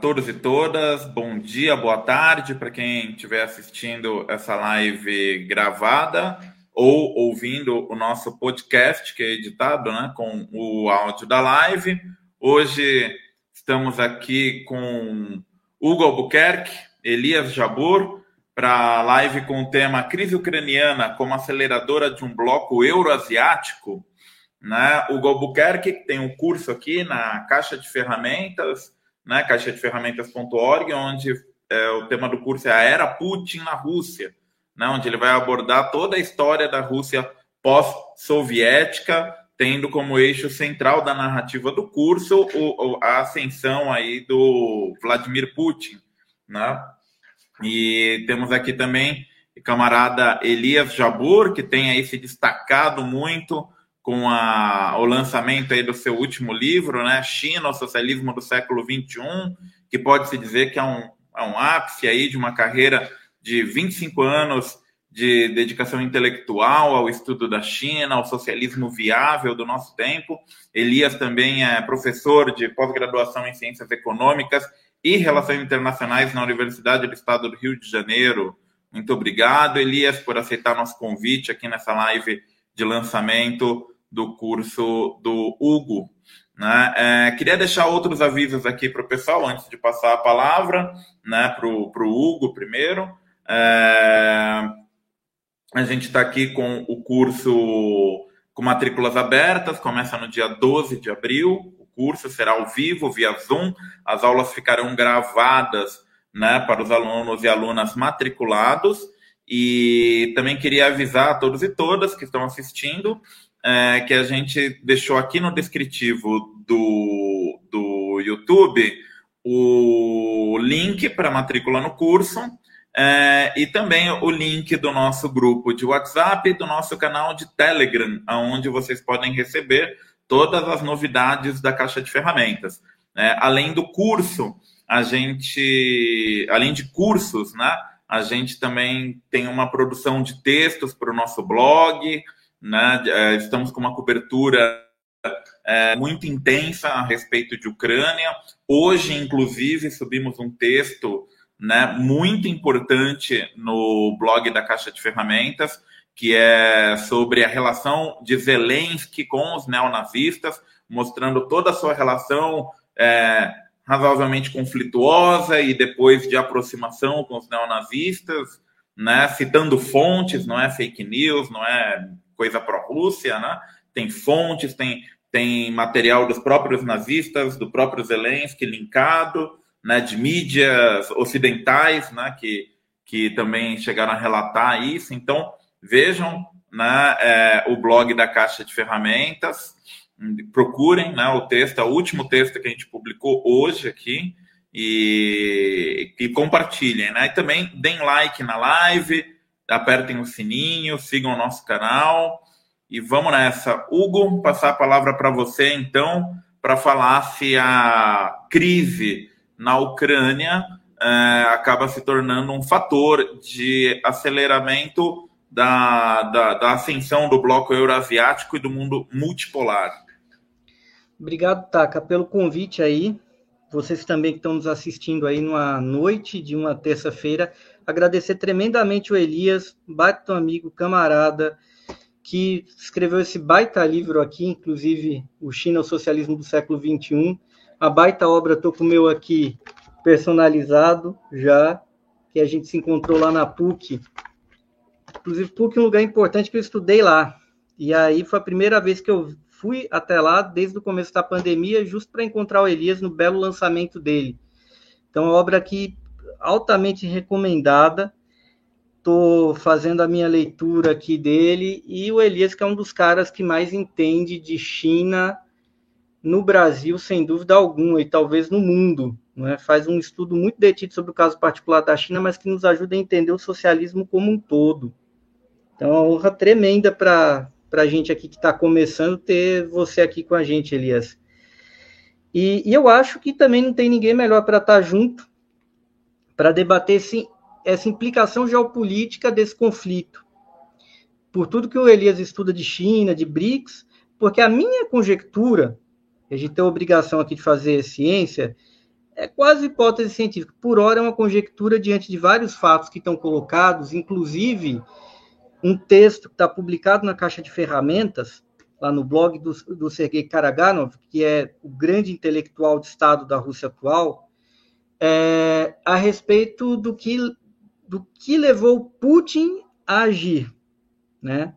Todos e todas. Bom dia, boa tarde para quem estiver assistindo essa live gravada ou ouvindo o nosso podcast que é editado, né, com o áudio da live. Hoje estamos aqui com Hugo Albuquerque, Elias Jabur, para a live com o tema Crise Ucraniana como aceleradora de um bloco euroasiático. Né? O Albuquerque tem um curso aqui na Caixa de Ferramentas, né? caixadeferramentas.org, onde é, o tema do curso é a Era Putin na Rússia, né? onde ele vai abordar toda a história da Rússia pós-soviética, tendo como eixo central da narrativa do curso o, a ascensão aí do Vladimir Putin. Né? E temos aqui também o camarada Elias Jabur, que tem aí se destacado muito com a, o lançamento aí do seu último livro, né, China, o socialismo do século XXI, que pode-se dizer que é um, é um ápice aí de uma carreira de 25 anos de dedicação intelectual ao estudo da China, ao socialismo viável do nosso tempo. Elias também é professor de pós-graduação em Ciências Econômicas e Relações Internacionais na Universidade do Estado do Rio de Janeiro. Muito obrigado, Elias, por aceitar nosso convite aqui nessa live de lançamento do curso do Hugo. Né? É, queria deixar outros avisos aqui para o pessoal antes de passar a palavra né, para o Hugo primeiro. É, a gente está aqui com o curso com matrículas abertas, começa no dia 12 de abril. O curso será ao vivo, via Zoom. As aulas ficarão gravadas né, para os alunos e alunas matriculados. E também queria avisar a todos e todas que estão assistindo é, que a gente deixou aqui no descritivo do, do YouTube o link para matrícula no curso é, e também o link do nosso grupo de WhatsApp e do nosso canal de Telegram, onde vocês podem receber todas as novidades da caixa de ferramentas. É, além do curso, a gente, além de cursos, né, a gente também tem uma produção de textos para o nosso blog, né? É, estamos com uma cobertura é, muito intensa a respeito de Ucrânia. Hoje, inclusive, subimos um texto né, muito importante no blog da Caixa de Ferramentas, que é sobre a relação de Zelensky com os neonazistas, mostrando toda a sua relação é, razoavelmente conflituosa e depois de aproximação com os neonazistas, né, citando fontes, não é fake news, não é coisa pró-Rússia, né? Tem fontes, tem, tem material dos próprios nazistas, do próprio Zelensky linkado, né? De mídias ocidentais, né? Que, que também chegaram a relatar isso. Então, vejam né, é, o blog da Caixa de Ferramentas, procurem né, o texto, é o último texto que a gente publicou hoje aqui, e, e compartilhem, né? E também deem like na live, apertem o sininho, sigam o nosso canal e vamos nessa. Hugo, passar a palavra para você então, para falar se a crise na Ucrânia é, acaba se tornando um fator de aceleramento da, da, da ascensão do bloco euroasiático e do mundo multipolar. Obrigado, Taka, pelo convite aí. Vocês também que estão nos assistindo aí numa noite de uma terça-feira agradecer tremendamente o Elias, baita amigo, camarada, que escreveu esse baita livro aqui, inclusive o China, o Socialismo do Século XXI. A baita obra, estou com o meu aqui personalizado já, que a gente se encontrou lá na PUC. Inclusive, PUC é um lugar importante que eu estudei lá. E aí foi a primeira vez que eu fui até lá, desde o começo da pandemia, justo para encontrar o Elias no belo lançamento dele. Então, a obra aqui altamente recomendada. Estou fazendo a minha leitura aqui dele e o Elias, que é um dos caras que mais entende de China no Brasil, sem dúvida alguma, e talvez no mundo. Né? Faz um estudo muito detido sobre o caso particular da China, mas que nos ajuda a entender o socialismo como um todo. Então, é uma honra tremenda para a gente aqui que está começando ter você aqui com a gente, Elias. E, e eu acho que também não tem ninguém melhor para estar tá junto para debater esse, essa implicação geopolítica desse conflito. Por tudo que o Elias estuda de China, de BRICS, porque a minha conjectura a gente tem a obrigação aqui de fazer ciência, é quase hipótese científica. Por hora, é uma conjectura diante de vários fatos que estão colocados, inclusive um texto que está publicado na caixa de ferramentas, lá no blog do, do Sergei Karaganov, que é o grande intelectual de Estado da Rússia atual, é, a respeito do que, do que levou Putin a agir. Né?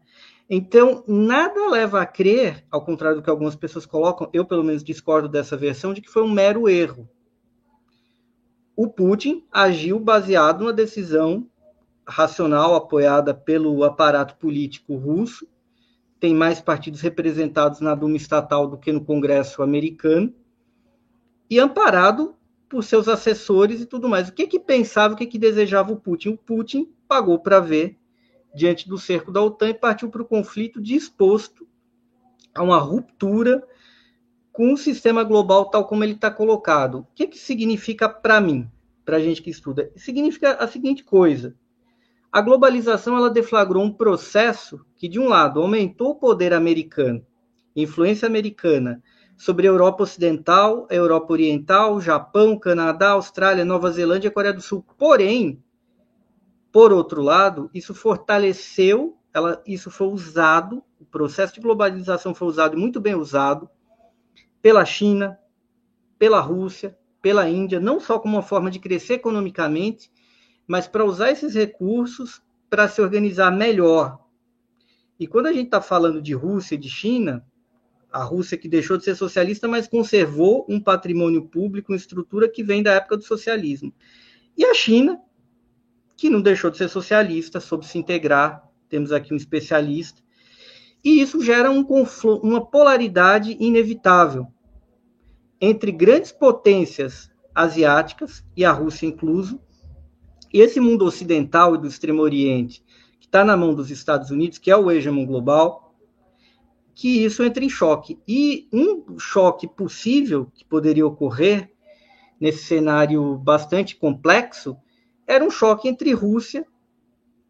Então, nada leva a crer, ao contrário do que algumas pessoas colocam, eu pelo menos discordo dessa versão, de que foi um mero erro. O Putin agiu baseado numa decisão racional apoiada pelo aparato político russo, tem mais partidos representados na Duma estatal do que no Congresso americano, e amparado por seus assessores e tudo mais. O que que pensava, o que que desejava o Putin? O Putin pagou para ver diante do cerco da OTAN e partiu para o conflito disposto a uma ruptura com o sistema global tal como ele está colocado. O que, que significa para mim, para a gente que estuda? Significa a seguinte coisa: a globalização ela deflagrou um processo que, de um lado, aumentou o poder americano, influência americana sobre a Europa Ocidental, a Europa Oriental, Japão, Canadá, Austrália, Nova Zelândia e Coreia do Sul. Porém, por outro lado, isso fortaleceu, ela, isso foi usado, o processo de globalização foi usado muito bem usado pela China, pela Rússia, pela Índia, não só como uma forma de crescer economicamente, mas para usar esses recursos para se organizar melhor. E quando a gente está falando de Rússia e de China, a Rússia que deixou de ser socialista, mas conservou um patrimônio público, uma estrutura que vem da época do socialismo. E a China, que não deixou de ser socialista, soube se integrar, temos aqui um especialista, e isso gera um uma polaridade inevitável entre grandes potências asiáticas, e a Rússia incluso, e esse mundo ocidental e do Extremo Oriente, que está na mão dos Estados Unidos, que é o hegemon global, que isso entra em choque. E um choque possível que poderia ocorrer nesse cenário bastante complexo era um choque entre Rússia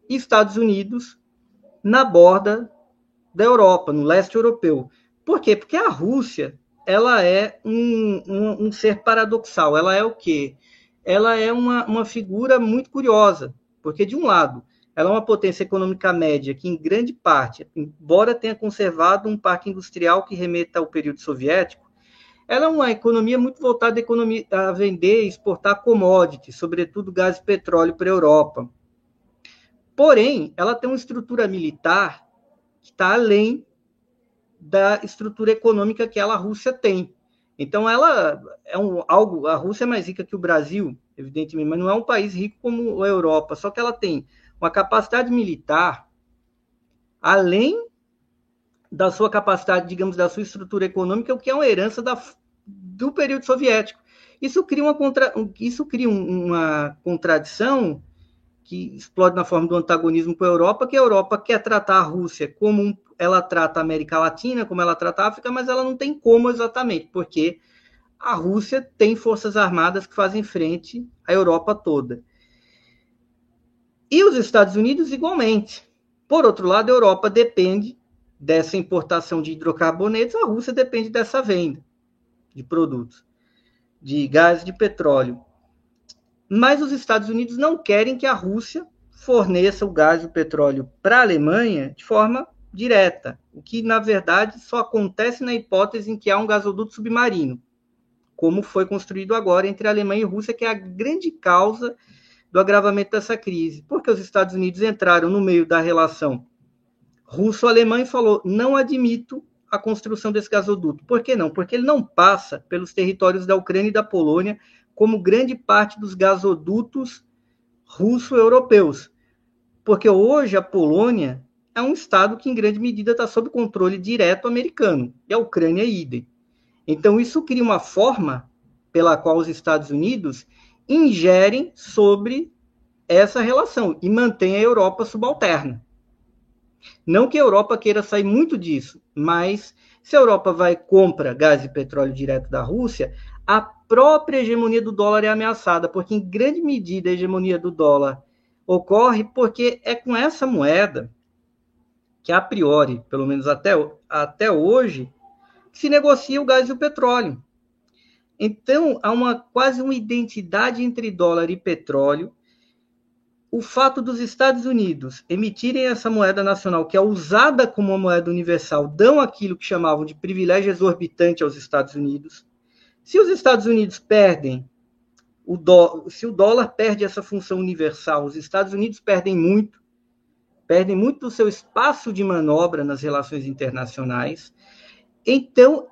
e Estados Unidos na borda da Europa, no leste europeu. Por quê? Porque a Rússia ela é um, um, um ser paradoxal. Ela é o quê? Ela é uma, uma figura muito curiosa, porque, de um lado, ela é uma potência econômica média que, em grande parte, embora tenha conservado um parque industrial que remeta ao período soviético, ela é uma economia muito voltada a, economia, a vender e exportar commodities, sobretudo gás e petróleo para a Europa. Porém, ela tem uma estrutura militar que está além da estrutura econômica que ela, a Rússia, tem. Então, ela é um, algo. A Rússia é mais rica que o Brasil, evidentemente, mas não é um país rico como a Europa. Só que ela tem uma capacidade militar além da sua capacidade, digamos, da sua estrutura econômica, o que é uma herança da, do período soviético. Isso cria uma, contra, isso cria uma contradição que explode na forma do antagonismo com a Europa, que a Europa quer tratar a Rússia como ela trata a América Latina, como ela trata a África, mas ela não tem como exatamente, porque a Rússia tem forças armadas que fazem frente à Europa toda. E os Estados Unidos igualmente. Por outro lado, a Europa depende dessa importação de hidrocarbonetos, a Rússia depende dessa venda de produtos, de gás de petróleo. Mas os Estados Unidos não querem que a Rússia forneça o gás e o petróleo para a Alemanha de forma direta, o que na verdade só acontece na hipótese em que há um gasoduto submarino, como foi construído agora entre a Alemanha e a Rússia, que é a grande causa do agravamento dessa crise, porque os Estados Unidos entraram no meio da relação russo-alemã e falou: não admito a construção desse gasoduto. Por que não? Porque ele não passa pelos territórios da Ucrânia e da Polônia, como grande parte dos gasodutos russo-europeus. Porque hoje a Polônia é um estado que, em grande medida, está sob controle direto americano, e a Ucrânia é idem. Então, isso cria uma forma pela qual os Estados Unidos ingerem sobre essa relação e mantém a Europa subalterna. Não que a Europa queira sair muito disso, mas se a Europa vai compra gás e petróleo direto da Rússia, a própria hegemonia do dólar é ameaçada, porque em grande medida a hegemonia do dólar ocorre porque é com essa moeda que a priori, pelo menos até, até hoje, se negocia o gás e o petróleo. Então, há uma quase uma identidade entre dólar e petróleo. O fato dos Estados Unidos emitirem essa moeda nacional, que é usada como uma moeda universal, dão aquilo que chamavam de privilégio exorbitante aos Estados Unidos. Se os Estados Unidos perdem o dó, se o dólar perde essa função universal, os Estados Unidos perdem muito, perdem muito do seu espaço de manobra nas relações internacionais. Então,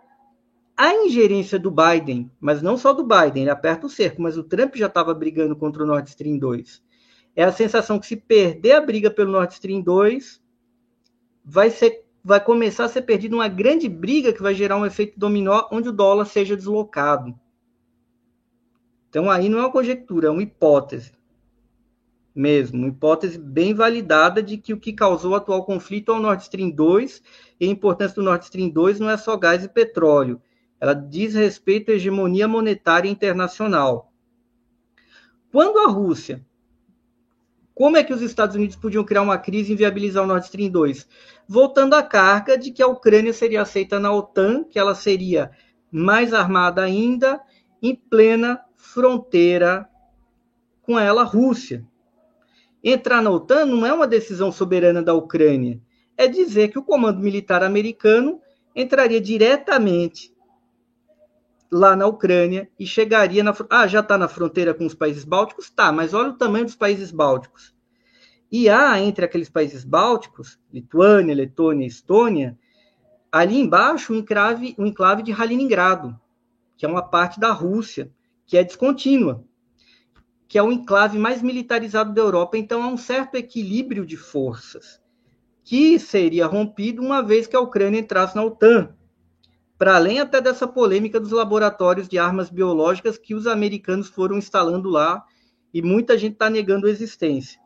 a ingerência do Biden, mas não só do Biden, ele aperta o cerco, mas o Trump já estava brigando contra o Nord Stream 2. É a sensação que se perder a briga pelo Nord Stream 2, vai ser vai começar a ser perdida uma grande briga que vai gerar um efeito dominó onde o dólar seja deslocado. Então aí não é uma conjectura, é uma hipótese mesmo, uma hipótese bem validada de que o que causou o atual conflito é o Nord Stream 2, e a importância do Nord Stream 2 não é só gás e petróleo, ela diz respeito à hegemonia monetária internacional. Quando a Rússia, como é que os Estados Unidos podiam criar uma crise e inviabilizar o Nord Stream 2? Voltando à carga de que a Ucrânia seria aceita na OTAN, que ela seria mais armada ainda, em plena fronteira com ela, Rússia. Entrar na OTAN não é uma decisão soberana da Ucrânia, é dizer que o comando militar americano entraria diretamente lá na Ucrânia e chegaria na. Ah, já está na fronteira com os países bálticos? Tá, mas olha o tamanho dos países bálticos. E há entre aqueles países bálticos, Lituânia, Letônia Estônia, ali embaixo um enclave, um enclave de Kaliningrado, que é uma parte da Rússia, que é descontínua, que é o enclave mais militarizado da Europa. Então há um certo equilíbrio de forças que seria rompido uma vez que a Ucrânia entrasse na OTAN para além até dessa polêmica dos laboratórios de armas biológicas que os americanos foram instalando lá e muita gente está negando a existência.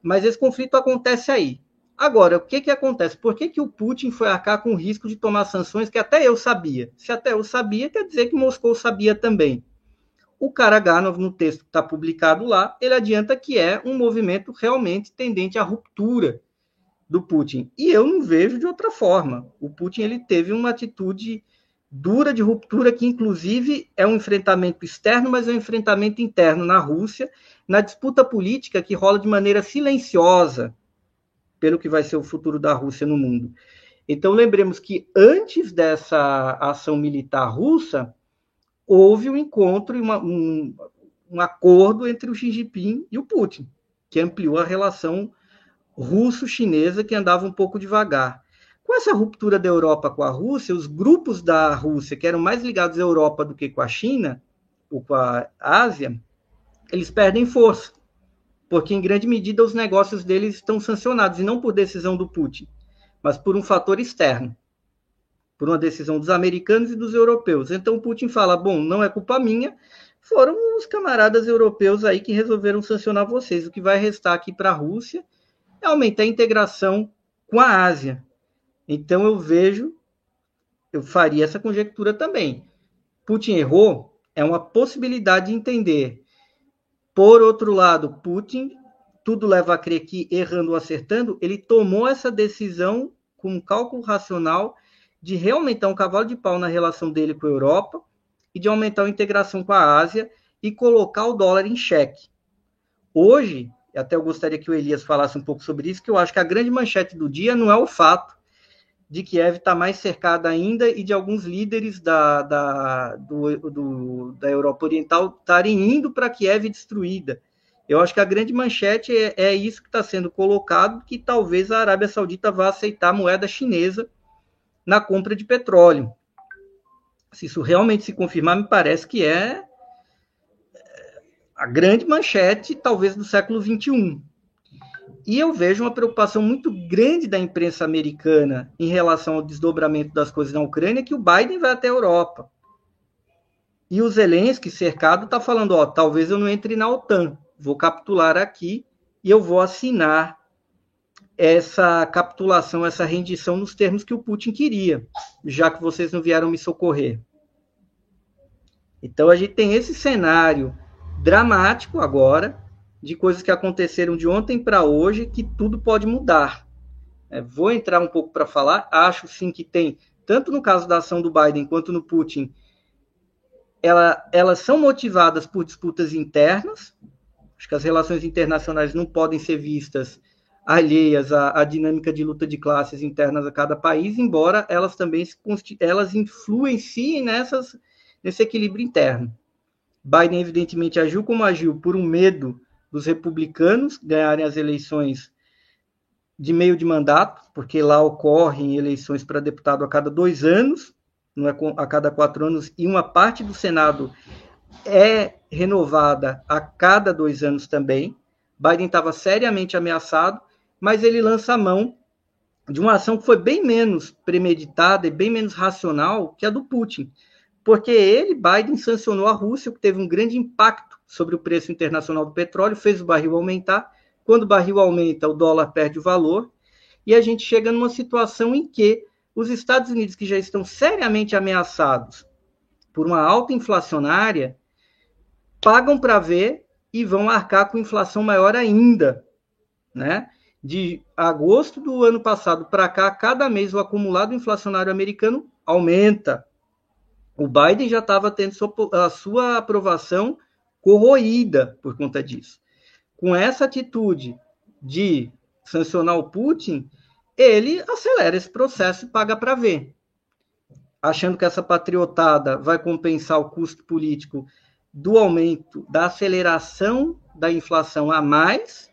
Mas esse conflito acontece aí. Agora, o que, que acontece? Por que, que o Putin foi arcar com o risco de tomar sanções que até eu sabia? Se até eu sabia, quer dizer que Moscou sabia também. O Karaganov, no texto que está publicado lá, ele adianta que é um movimento realmente tendente à ruptura do Putin. E eu não vejo de outra forma. O Putin ele teve uma atitude dura de ruptura que inclusive é um enfrentamento externo, mas é um enfrentamento interno na Rússia, na disputa política que rola de maneira silenciosa pelo que vai ser o futuro da Rússia no mundo. Então lembremos que antes dessa ação militar russa houve um encontro e um, um acordo entre o Xi Jinping e o Putin, que ampliou a relação russo-chinesa que andava um pouco devagar. Com essa ruptura da Europa com a Rússia, os grupos da Rússia, que eram mais ligados à Europa do que com a China, ou com a Ásia, eles perdem força, porque em grande medida os negócios deles estão sancionados, e não por decisão do Putin, mas por um fator externo, por uma decisão dos americanos e dos europeus. Então Putin fala: bom, não é culpa minha, foram os camaradas europeus aí que resolveram sancionar vocês. O que vai restar aqui para a Rússia é aumentar a integração com a Ásia. Então eu vejo, eu faria essa conjectura também. Putin errou, é uma possibilidade de entender. Por outro lado, Putin, tudo leva a crer que, errando ou acertando, ele tomou essa decisão com um cálculo racional de reaumentar um cavalo de pau na relação dele com a Europa e de aumentar a integração com a Ásia e colocar o dólar em xeque. Hoje, até eu gostaria que o Elias falasse um pouco sobre isso, que eu acho que a grande manchete do dia não é o fato de Kiev está mais cercada ainda e de alguns líderes da, da, do, do, da Europa Oriental estarem indo para Kiev destruída. Eu acho que a grande manchete é, é isso que está sendo colocado, que talvez a Arábia Saudita vá aceitar a moeda chinesa na compra de petróleo. Se isso realmente se confirmar, me parece que é a grande manchete, talvez, do século XXI. E eu vejo uma preocupação muito grande da imprensa americana em relação ao desdobramento das coisas na Ucrânia, que o Biden vai até a Europa. E o Zelensky, cercado, está falando: ó, talvez eu não entre na OTAN, vou capitular aqui e eu vou assinar essa capitulação, essa rendição nos termos que o Putin queria, já que vocês não vieram me socorrer. Então a gente tem esse cenário dramático agora, de coisas que aconteceram de ontem para hoje, que tudo pode mudar. É, vou entrar um pouco para falar, acho sim que tem tanto no caso da ação do Biden quanto no Putin, ela, elas são motivadas por disputas internas. Acho que as relações internacionais não podem ser vistas alheias à, à, dinâmica de luta de classes internas a cada país, embora elas também elas influenciem nessas, nesse equilíbrio interno. Biden, evidentemente, agiu como agiu por um medo dos republicanos ganharem as eleições de meio de mandato, porque lá ocorrem eleições para deputado a cada dois anos, não é a cada quatro anos, e uma parte do Senado é renovada a cada dois anos também. Biden estava seriamente ameaçado, mas ele lança a mão de uma ação que foi bem menos premeditada e bem menos racional que a do Putin, porque ele, Biden, sancionou a Rússia, que teve um grande impacto sobre o preço internacional do petróleo, fez o barril aumentar. Quando o barril aumenta, o dólar perde o valor, e a gente chega numa situação em que os Estados Unidos, que já estão seriamente ameaçados por uma alta inflacionária, pagam para ver e vão arcar com inflação maior ainda, né? De agosto do ano passado para cá, cada mês o acumulado inflacionário americano aumenta. O Biden já estava tendo a sua aprovação corroída por conta disso. Com essa atitude de sancionar o Putin, ele acelera esse processo e paga para ver. Achando que essa patriotada vai compensar o custo político do aumento, da aceleração da inflação a mais,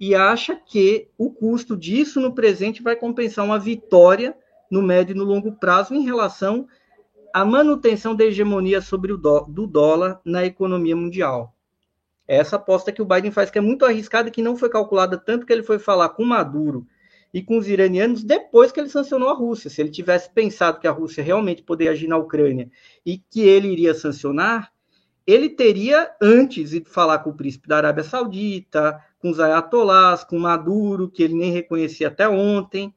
e acha que o custo disso no presente vai compensar uma vitória no médio e no longo prazo em relação à manutenção da hegemonia sobre o dó, do dólar na economia mundial. Essa aposta que o Biden faz, que é muito arriscada, que não foi calculada tanto que ele foi falar com Maduro e com os iranianos depois que ele sancionou a Rússia. Se ele tivesse pensado que a Rússia realmente poderia agir na Ucrânia e que ele iria sancionar, ele teria antes ido falar com o príncipe da Arábia Saudita, com os ayatolás, com Maduro, que ele nem reconhecia até ontem.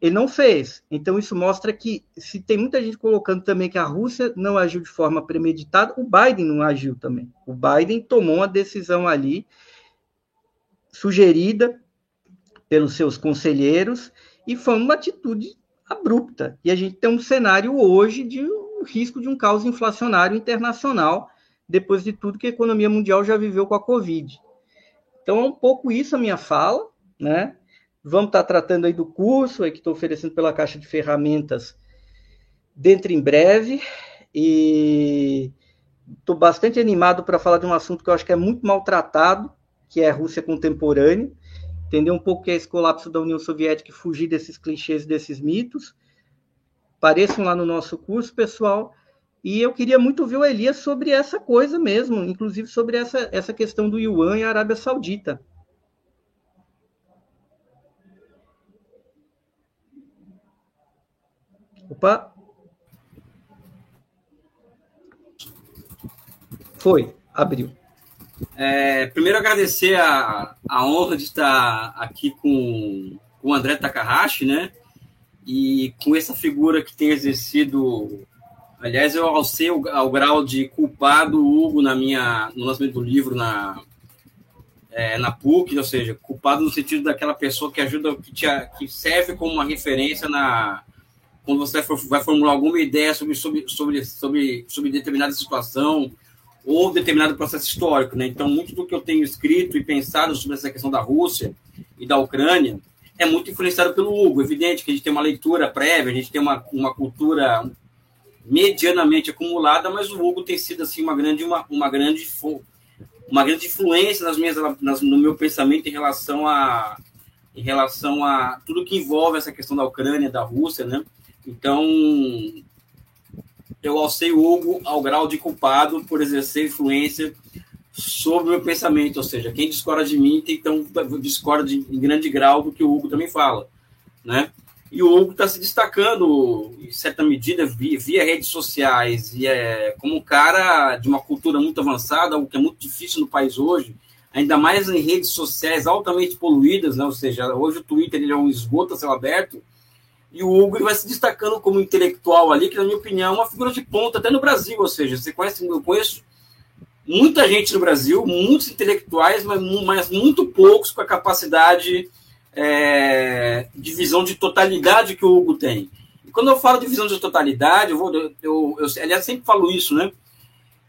Ele não fez. Então, isso mostra que, se tem muita gente colocando também que a Rússia não agiu de forma premeditada, o Biden não agiu também. O Biden tomou uma decisão ali, sugerida pelos seus conselheiros, e foi uma atitude abrupta. E a gente tem um cenário hoje de um risco de um caos inflacionário internacional, depois de tudo que a economia mundial já viveu com a Covid. Então, é um pouco isso a minha fala, né? Vamos estar tratando aí do curso aí que estou oferecendo pela Caixa de Ferramentas dentro em breve. E estou bastante animado para falar de um assunto que eu acho que é muito maltratado, que é a Rússia contemporânea entender um pouco que é esse colapso da União Soviética e fugir desses clichês, desses mitos. Apareçam lá no nosso curso, pessoal. E eu queria muito ouvir o Elias sobre essa coisa mesmo, inclusive sobre essa, essa questão do Yuan e a Arábia Saudita. Opa! Foi, abriu. É, primeiro, agradecer a, a honra de estar aqui com, com o André Takahashi, né? E com essa figura que tem exercido. Aliás, eu alcei ao, ao grau de culpado o Hugo na minha, no lançamento do livro na, é, na PUC, ou seja, culpado no sentido daquela pessoa que ajuda, que, te, que serve como uma referência na quando você vai formular alguma ideia sobre, sobre, sobre, sobre, sobre determinada situação, ou determinado processo histórico. Né? Então, muito do que eu tenho escrito e pensado sobre essa questão da Rússia e da Ucrânia é muito influenciado pelo Hugo. Evidente que a gente tem uma leitura prévia, a gente tem uma, uma cultura medianamente acumulada, mas o Hugo tem sido assim uma grande uma, uma grande uma grande influência nas minhas nas, no meu pensamento em relação a em relação a tudo que envolve essa questão da Ucrânia, da Rússia, né? Então, eu alcei o Hugo ao grau de culpado por exercer influência sobre o meu pensamento, ou seja, quem discorda de mim então discorda de, em grande grau do que o Hugo também fala, né? E o Hugo está se destacando, em certa medida, via, via, redes sociais, e é como um cara de uma cultura muito avançada, o que é muito difícil no país hoje, ainda mais em redes sociais altamente poluídas, né? ou seja, hoje o Twitter ele é um esgoto a céu aberto, e o Hugo vai se destacando como intelectual ali, que, na minha opinião, é uma figura de ponta até no Brasil. Ou seja, você conhece, eu conheço muita gente no Brasil, muitos intelectuais, mas, mas muito poucos com a capacidade é, de visão de totalidade que o Hugo tem. quando eu falo de visão de totalidade, eu, vou, eu, eu, eu aliás, sempre falo isso, né?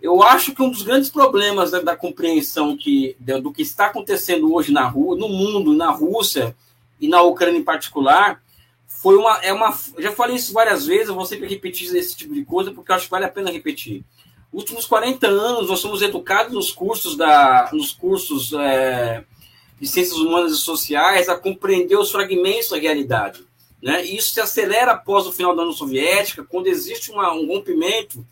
Eu acho que um dos grandes problemas da, da compreensão que, do que está acontecendo hoje na rua, no mundo, na Rússia e na Ucrânia em particular, foi uma, é uma. Já falei isso várias vezes, eu vou sempre repetir esse tipo de coisa, porque eu acho que vale a pena repetir. Últimos 40 anos, nós somos educados nos cursos, da, nos cursos é, de ciências humanas e sociais a compreender os fragmentos da realidade. Né? E isso se acelera após o final da União Soviética, quando existe uma, um rompimento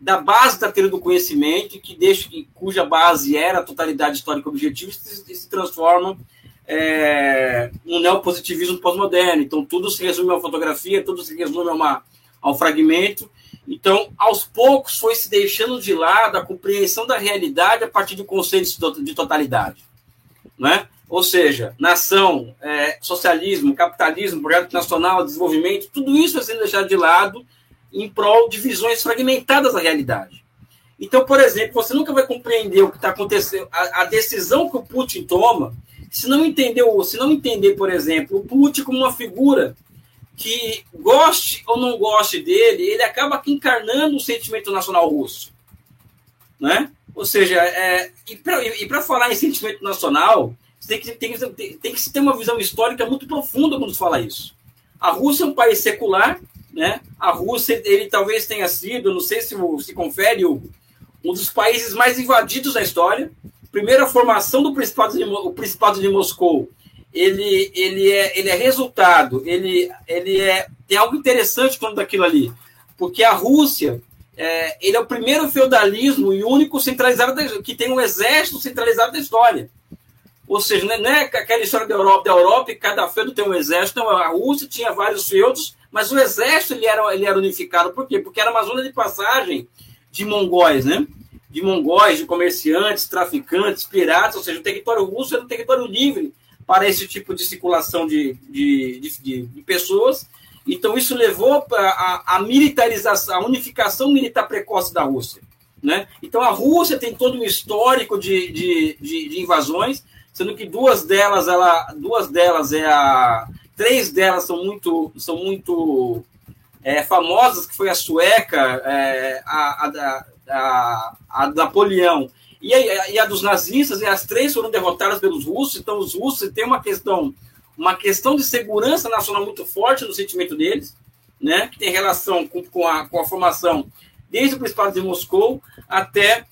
da base da teoria do conhecimento, que deixa, cuja base era a totalidade histórica objetiva, e se transforma é, no neopositivismo pós-moderno. Então, tudo se resume a uma fotografia, tudo se resume a, uma, a um fragmento. Então, aos poucos, foi se deixando de lado a compreensão da realidade a partir de conceitos de totalidade. Né? Ou seja, nação, é, socialismo, capitalismo, projeto nacional, desenvolvimento, tudo isso vai sendo deixado de lado em prol de visões fragmentadas da realidade. Então, por exemplo, você nunca vai compreender o que está acontecendo, a, a, decisão que o Putin toma, se não entender, se não entender, por exemplo, o Putin como uma figura que goste ou não goste dele, ele acaba encarnando o sentimento nacional russo, né? Ou seja, é, e para falar em sentimento nacional, tem que, tem, tem, tem que ter uma visão histórica muito profunda quando se fala isso. A Rússia é um país secular, né? A Rússia, ele talvez tenha sido, não sei se se confere, um dos países mais invadidos da história. Primeira formação do Principado de, o Principado de Moscou, ele, ele, é, ele é resultado, ele, ele é, tem algo interessante quando daquilo ali, porque a Rússia, é, ele é o primeiro feudalismo e único centralizado da, que tem um exército centralizado da história. Ou seja, não é aquela história da Europa, da Europa e cada feudo tem um exército. A Rússia tinha vários feudos, mas o exército ele era, ele era unificado. Por quê? Porque era uma zona de passagem de mongóis, né? De mongóis, de comerciantes, traficantes, piratas, ou seja, o território russo era um território livre para esse tipo de circulação de, de, de, de pessoas. Então, isso levou a, a militarização, a unificação militar precoce da Rússia. Né? Então, a Rússia tem todo um histórico de, de, de, de invasões, sendo que duas delas, ela, duas delas é a, três delas são muito, são muito é, famosas, que foi a sueca, é, a, a, a, a, Napoleão e a, e a dos nazistas, e as três foram derrotadas pelos russos. Então, os russos têm uma questão, uma questão de segurança nacional muito forte no sentimento deles, né, que tem relação com, com, a, com a formação desde o Principado de Moscou até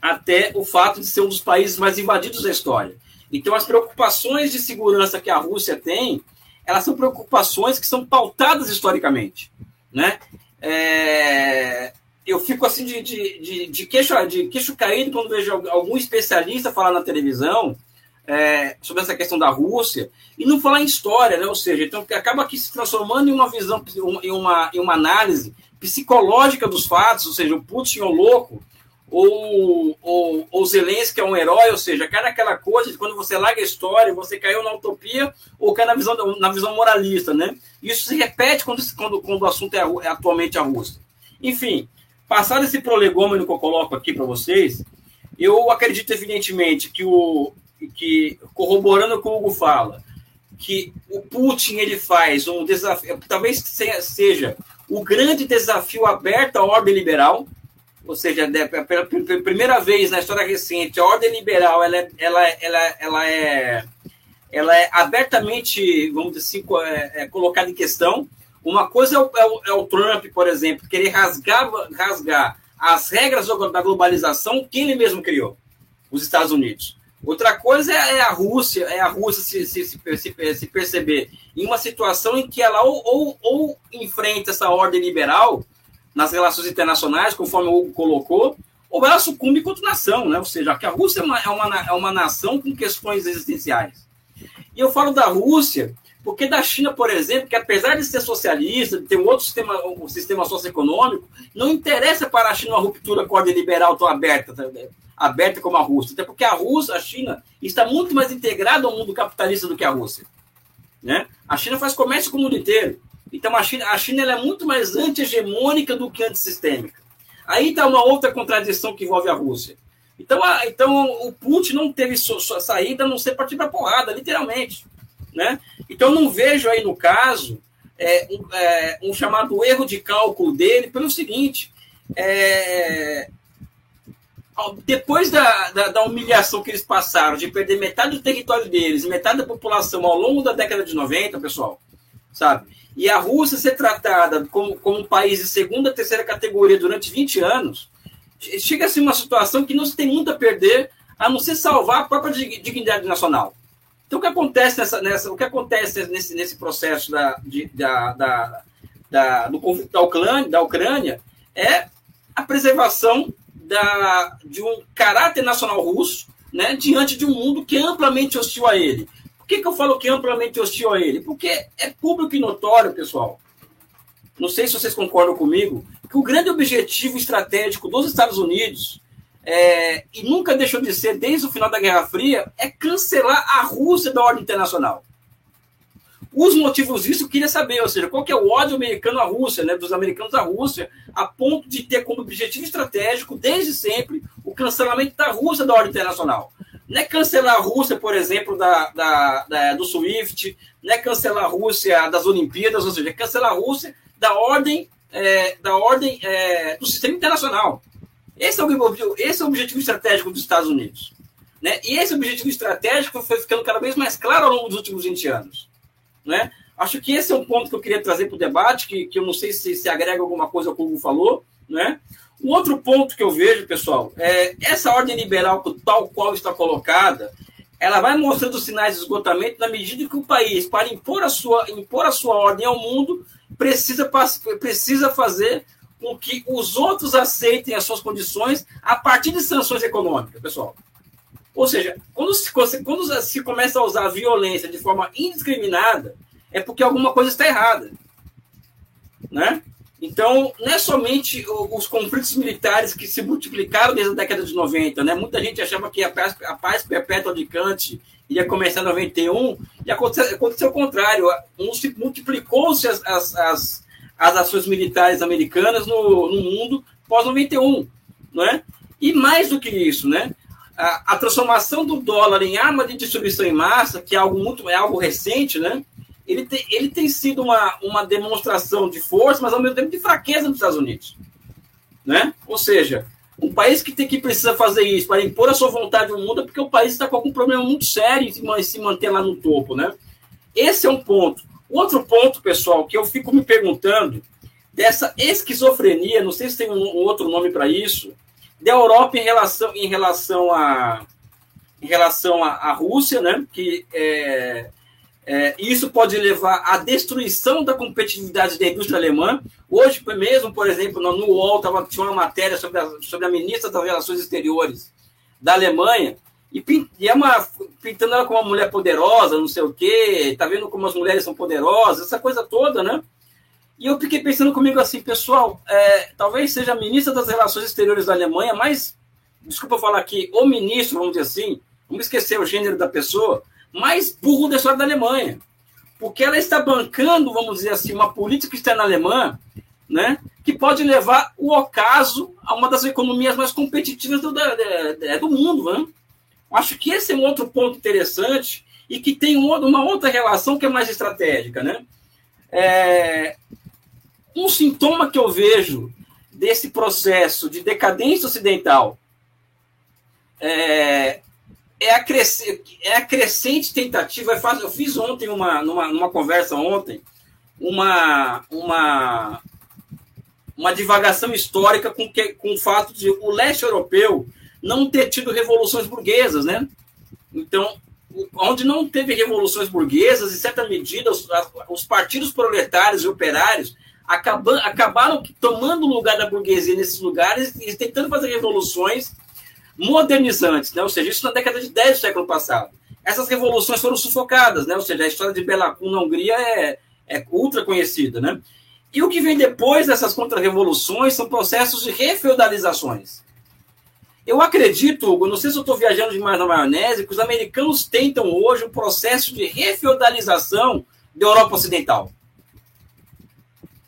até o fato de ser um dos países mais invadidos da história. Então, as preocupações de segurança que a Rússia tem, elas são preocupações que são pautadas historicamente, né? É... Eu fico assim de, de, de, de, queixo, de queixo caído quando vejo algum especialista falar na televisão é, sobre essa questão da Rússia e não falar em história, né? Ou seja, então acaba aqui se transformando em uma visão, em uma, em uma análise psicológica dos fatos, ou seja, o Putin é o louco, ou, ou Zelensky é um herói, ou seja, cai naquela coisa de quando você larga a história, você caiu na utopia ou cai na visão, na visão moralista, né? Isso se repete quando, quando, quando o assunto é, é atualmente a Rússia. Enfim, passado esse prolegômeno que eu coloco aqui para vocês, eu acredito evidentemente que o que corroborando com o Hugo fala, que o Putin ele faz um desafio, talvez seja o grande desafio aberto à ordem liberal, ou seja, pela, primeira vez na história recente, a ordem liberal ela é, ela, ela, ela é, ela é abertamente, vamos dizer assim, é, é colocada em questão. Uma coisa é o, é, o, é o, Trump, por exemplo, querer rasgar, rasgar as regras da globalização que ele mesmo criou, os Estados Unidos. Outra coisa é, é a Rússia, é a Rússia se, se, se, se perceber em uma situação em que ela ou, ou, ou enfrenta essa ordem liberal nas relações internacionais, conforme o Hugo colocou, ou ela sucumbe contra nação, né? ou seja, que a Rússia é uma, é, uma, é uma nação com questões existenciais. E eu falo da Rússia porque da China, por exemplo, que apesar de ser socialista, de ter um outro sistema, um sistema socioeconômico, não interessa para a China uma ruptura com a ordem liberal tão aberta, tá, aberta como a Rússia. Até porque a Rússia, a China, está muito mais integrada ao mundo capitalista do que a Rússia. Né? A China faz comércio com o mundo inteiro. Então a China, a China é muito mais anti-hegemônica do que antissistêmica. Aí está uma outra contradição que envolve a Rússia. Então, a, então o Putin não teve sua, sua saída a não ser partir para porrada, literalmente. Né? Então não vejo aí no caso é, um, é, um, chamado erro de cálculo dele pelo seguinte: é, depois da, da, da, humilhação que eles passaram de perder metade do território deles, metade da população ao longo da década de 90, pessoal, sabe? E a Rússia ser tratada como, como um país de segunda, terceira categoria durante 20 anos, chega a ser uma situação que não se tem muito a perder, a não ser salvar a própria dignidade nacional. Então, o que acontece, nessa, nessa, o que acontece nesse, nesse processo da, de, da, da, da, do conflito da Ucrânia, da Ucrânia é a preservação da, de um caráter nacional russo né, diante de um mundo que é amplamente hostil a ele. Por que, que eu falo que é amplamente hostil a ele? Porque é público e notório, pessoal. Não sei se vocês concordam comigo, que o grande objetivo estratégico dos Estados Unidos, é, e nunca deixou de ser desde o final da Guerra Fria, é cancelar a Rússia da ordem internacional. Os motivos disso eu queria saber, ou seja, qual que é o ódio americano à Rússia, né, dos americanos à Rússia, a ponto de ter como objetivo estratégico, desde sempre, o cancelamento da Rússia da ordem internacional. Não é cancelar a Rússia, por exemplo, da, da, da, do SWIFT, não é cancelar a Rússia das Olimpíadas, ou seja, é cancelar a Rússia da ordem, é, da ordem é, do sistema internacional. Esse é, o, esse é o objetivo estratégico dos Estados Unidos. Né? E esse objetivo estratégico foi ficando cada vez mais claro ao longo dos últimos 20 anos. Né? Acho que esse é um ponto que eu queria trazer para o debate, que, que eu não sei se, se agrega alguma coisa ao que o Hugo falou. Né? Um outro ponto que eu vejo, pessoal, é essa ordem liberal, tal qual está colocada, ela vai mostrando sinais de esgotamento na medida que o país, para impor a sua, impor a sua ordem ao mundo, precisa, precisa fazer com que os outros aceitem as suas condições a partir de sanções econômicas, pessoal. Ou seja, quando se, quando se começa a usar a violência de forma indiscriminada, é porque alguma coisa está errada. Né? Então, não é somente os conflitos militares que se multiplicaram desde a década de 90. Né? Muita gente achava que a paz, a paz perpétua de Kant ia começar em 91, e aconteceu, aconteceu o contrário. Multiplicou-se as, as, as, as, ações militares americanas no, no mundo pós-91. Né? E mais do que isso, né? a, a, transformação do dólar em arma de distribuição em massa, que é algo muito é algo recente, né? Ele, ele tem sido uma, uma demonstração de força, mas ao mesmo tempo de fraqueza nos Estados Unidos, né? Ou seja, um país que tem que precisa fazer isso para impor a sua vontade no mundo é porque o país está com algum problema muito sério em se manter lá no topo, né? Esse é um ponto. Outro ponto, pessoal, que eu fico me perguntando dessa esquizofrenia, não sei se tem um, um outro nome para isso, da Europa em relação, em relação a em relação à, Rússia, né? Que é, é, isso pode levar à destruição da competitividade da indústria alemã. Hoje mesmo, por exemplo, no, UOL tava, tinha uma matéria sobre a, sobre a ministra das Relações Exteriores da Alemanha e, e é uma pintando ela como uma mulher poderosa, não sei o quê, tá vendo como as mulheres são poderosas, essa coisa toda, né? E eu fiquei pensando comigo assim, pessoal, é, talvez seja a ministra das Relações Exteriores da Alemanha, mas, desculpa falar aqui, o ministro, vamos dizer assim, vamos esquecer o gênero da pessoa, mais burro da história da Alemanha. Porque ela está bancando, vamos dizer assim, uma política externa alemã, né, que pode levar o ocaso a uma das economias mais competitivas do, do mundo. Né? Acho que esse é um outro ponto interessante e que tem uma outra relação que é mais estratégica. Né? É, um sintoma que eu vejo desse processo de decadência ocidental é, é, a, crescente, é a crescente tentativa. Eu fiz ontem, uma, numa, numa conversa ontem, uma, uma, uma divagação histórica com, que, com o fato de o leste europeu não ter tido revoluções burguesas, né? Então, onde não teve revoluções burguesas, em certa medida, os, os partidos proletários e operários acabam, acabaram tomando o lugar da burguesia nesses lugares e tentando fazer revoluções modernizantes, né? ou seja, isso na década de 10 do século passado. Essas revoluções foram sufocadas, né? ou seja, a história de Bela Kun na Hungria é, é ultra conhecida. Né? E o que vem depois dessas contra-revoluções são processos de refeudalizações. Eu acredito, não sei se eu estou viajando demais na maionese, que os americanos tentam hoje um processo de refeudalização da Europa Ocidental.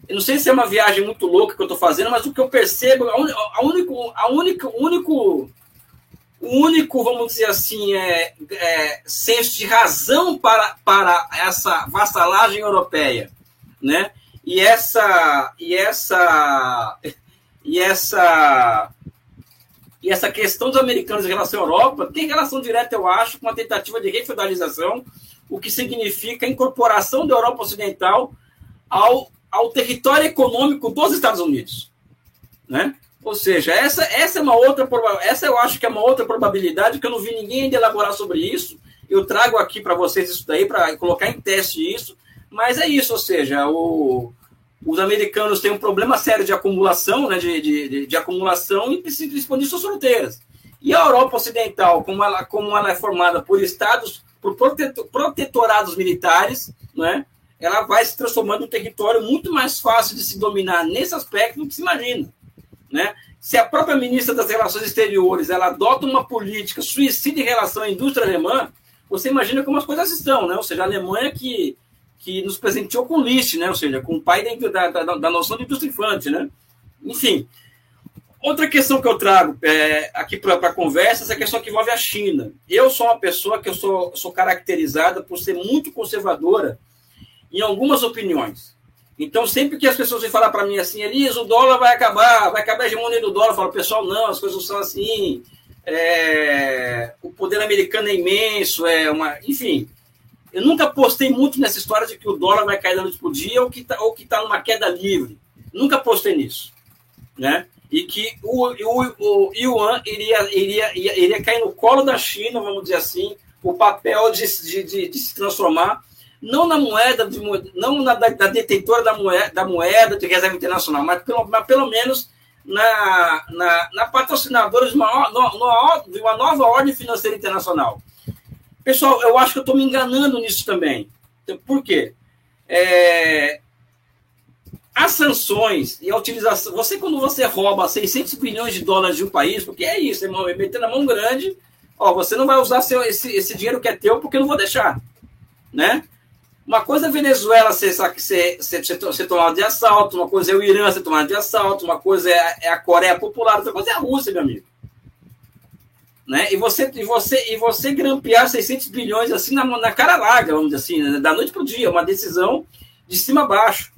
Eu não sei se é uma viagem muito louca que eu estou fazendo, mas o que eu percebo, a, un, a único, a única, único, o único, vamos dizer assim, é, é, senso de razão para, para essa vassalagem europeia né? E essa e essa e essa e essa questão dos americanos em relação à Europa tem relação direta, eu acho, com a tentativa de refeudalização, o que significa a incorporação da Europa Ocidental ao, ao território econômico dos Estados Unidos, né? Ou seja, essa, essa é uma outra essa eu acho que é uma outra probabilidade que eu não vi ninguém ainda elaborar sobre isso. Eu trago aqui para vocês isso daí para colocar em teste isso, mas é isso, ou seja, o, os americanos têm um problema sério de acumulação, né, de, de, de acumulação e precisam expandir suas fronteiras. E a Europa Ocidental, como ela, como ela é formada por estados, por protetorados militares, né, ela vai se transformando em um território muito mais fácil de se dominar nesse aspecto do que se imagina. Né? Se a própria ministra das Relações Exteriores ela adota uma política suicida em relação à indústria alemã, você imagina como as coisas estão, né? Ou seja, a Alemanha que que nos presenteou com Liszt, né? ou seja, com o pai da, da, da noção de indústria infante. Né? Enfim, outra questão que eu trago é, aqui para a conversa é essa questão que envolve a China. Eu sou uma pessoa que eu sou, sou caracterizada por ser muito conservadora em algumas opiniões. Então, sempre que as pessoas vêm falar para mim assim, Elias, o dólar vai acabar, vai acabar a hegemonia do dólar, eu falo, pessoal, não, as coisas não são assim, é, o poder americano é imenso, é uma. Enfim, eu nunca postei muito nessa história de que o dólar vai cair da noite para dia ou que está tá numa queda livre. Nunca postei nisso. Né? E que o, o, o Yuan iria, iria, iria, iria cair no colo da China, vamos dizer assim, o papel de, de, de, de se transformar não na moeda, de, não na da, da, detentora da moeda, da moeda de reserva internacional, mas pelo, mas pelo menos na, na, na patrocinadora de uma, no, de uma nova ordem financeira internacional. Pessoal, eu acho que eu estou me enganando nisso também. Então, por quê? É, as sanções e a utilização. Você, quando você rouba 600 bilhões de dólares de um país, porque é isso, irmão, é meter na mão grande, ó, você não vai usar seu, esse, esse dinheiro que é teu porque eu não vou deixar. Né? Uma coisa é a Venezuela ser, ser, ser, ser, tomada de assalto, uma coisa é o Irã ser tomado de assalto, uma coisa é, é a Coreia Popular, outra coisa é a Rússia, meu amigo né? E você e você e você grampear 600 bilhões assim na, na cara larga, vamos dizer assim, né? da noite para o dia, uma decisão de cima a baixo.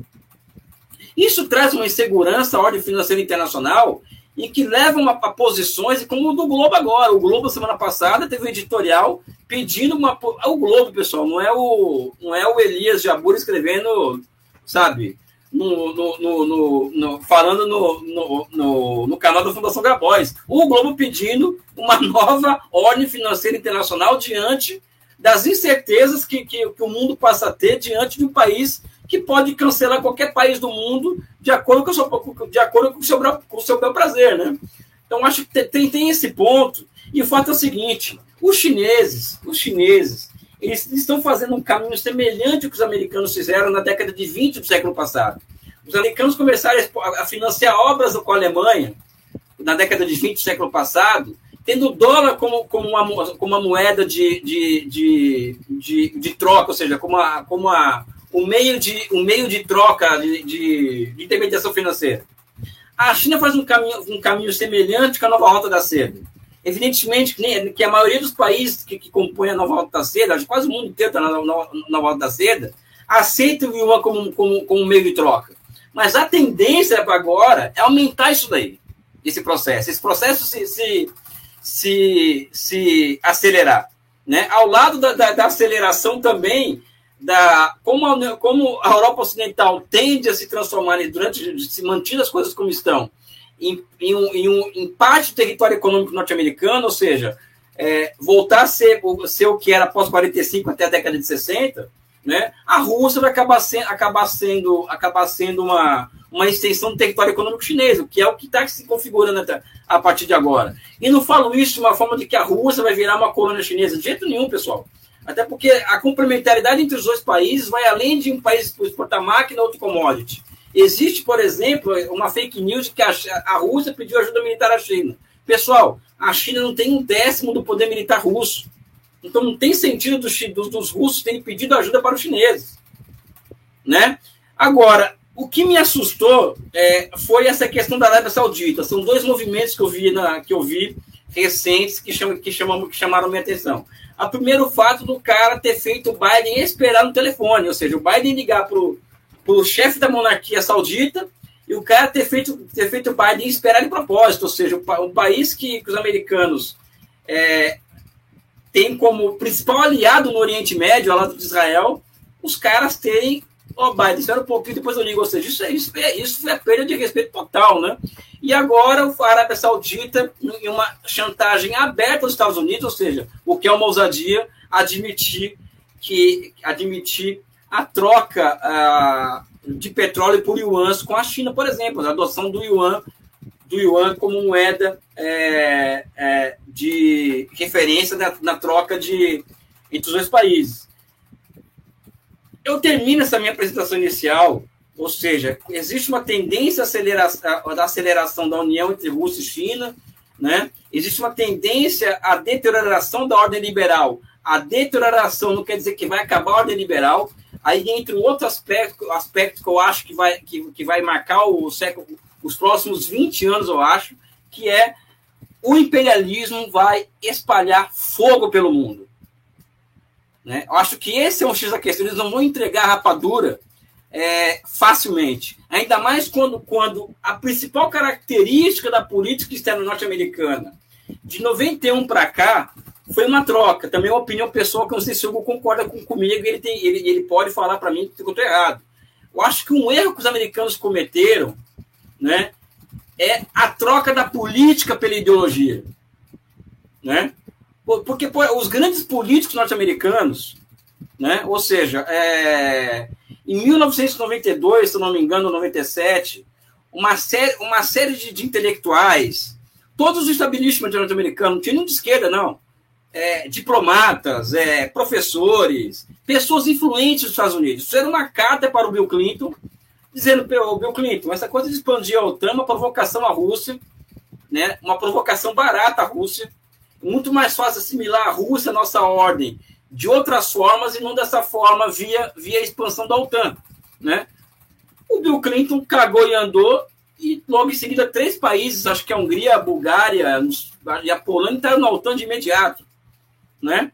Isso traz uma insegurança à ordem financeira internacional e que leva uma, a posições, como o do Globo agora. O Globo, semana passada, teve um editorial pedindo uma. O Globo, pessoal, não é o, não é o Elias Jabur escrevendo, sabe, no, no, no, no, falando no, no, canal da Fundação Grabois. O Globo pedindo uma nova ordem financeira internacional diante das incertezas que, que, que, o mundo passa a ter diante de um país que pode cancelar qualquer país do mundo de acordo com o seu, de acordo com o seu, com o seu bel prazer. Né? Então, acho que tem, tem esse ponto. E o fato é o seguinte: os chineses, os chineses, eles estão fazendo um caminho semelhante ao que os americanos fizeram na década de 20 do século passado. Os americanos começaram a financiar obras com a Alemanha na década de 20 do século passado, tendo o dólar como, como, uma, como uma moeda de, de, de, de, de troca, ou seja, como, a, como a, um, meio de, um meio de troca de, de, de intermediação financeira. A China faz um caminho, um caminho semelhante com a nova rota da seda. Evidentemente que, que a maioria dos países que, que compõem a nova da seda, quase o mundo inteiro está na nova, da seda, aceita o yuan como, como, como meio de troca. Mas a tendência agora é aumentar isso daí, esse processo. Esse processo se, se, se, se acelerar. Né? Ao lado da, da, da aceleração também da como a, como a Europa Ocidental tende a se transformar durante se mantido as coisas como estão em, em, um, em, um, em parte do território econômico norte-americano, ou seja, é, voltar a ser, ser o que era após 45 até a década de 60, né, a Rússia vai acabar, se, acabar sendo, acabar sendo uma, uma extensão do território econômico chinês, que é o que está se configurando até, a partir de agora. E não falo isso de uma forma de que a Rússia vai virar uma colônia chinesa, de jeito nenhum, pessoal. Até porque a complementaridade entre os dois países vai além de um país exportar máquina ou outro commodity. Existe, por exemplo, uma fake news de que a, a Rússia pediu ajuda militar à China. Pessoal, a China não tem um décimo do poder militar russo. Então não tem sentido dos, dos, dos russos terem pedido ajuda para os chineses. Né? Agora, o que me assustou é, foi essa questão da Arábia Saudita. São dois movimentos que eu vi, na, que eu vi recentes que, chamam, que, chamam, que chamaram minha atenção. A primeiro, o fato do cara ter feito o Biden esperar no telefone, ou seja, o Biden ligar para pelo chefe da monarquia saudita e o cara ter feito, ter feito o Biden esperar de propósito, ou seja, um país que, que os americanos é, têm como principal aliado no Oriente Médio, ao lado de Israel, os caras terem Ó, oh, Biden, espera um pouquinho, depois eu ligo. Ou seja, isso, é, isso, é, isso é perda de respeito total, né? E agora a Arábia Saudita, em uma chantagem aberta aos Estados Unidos, ou seja, o que é uma ousadia, admitir que admitir a troca uh, de petróleo por yuans com a China, por exemplo, a adoção do yuan do yuan como moeda é, é, de referência na, na, troca de entre os dois países. Eu termino essa minha apresentação inicial, ou seja, existe uma tendência da aceleração da união entre Rússia e China, né? existe uma tendência à deterioração da ordem liberal. A deterioração não quer dizer que vai acabar a ordem liberal. Aí entra um outro aspecto, aspecto que eu acho que vai, que, que vai marcar o século, os próximos 20 anos, eu acho, que é o imperialismo vai espalhar fogo pelo mundo. Né? Eu acho que esse é um X da questão. Eles não vão entregar a rapadura é, facilmente. Ainda mais quando, quando a principal característica da política externa norte-americana, de 91 para cá, foi uma troca. Também é uma opinião pessoal que eu não sei se o Hugo concorda com, comigo ele, tem, ele, ele pode falar para mim que eu estou errado. Eu acho que um erro que os americanos cometeram né, é a troca da política pela ideologia. Né? Porque pô, os grandes políticos norte-americanos, né, ou seja, é, em 1992, se não me engano, 97, uma série, uma série de, de intelectuais, todos os estabelecimentos norte-americanos, não tinha nenhum de esquerda, não, é, diplomatas, é, professores, pessoas influentes dos Estados Unidos, fizeram uma carta para o Bill Clinton, dizendo, Bill Clinton, essa coisa de expandir a OTAN é uma provocação à Rússia, né, uma provocação barata à Rússia, muito mais fácil assimilar a Rússia, a nossa ordem, de outras formas e não dessa forma via, via expansão da OTAN. Né? O Bill Clinton cagou e andou e logo em seguida três países, acho que a Hungria, a Bulgária e a Polônia entraram na OTAN de imediato. Né?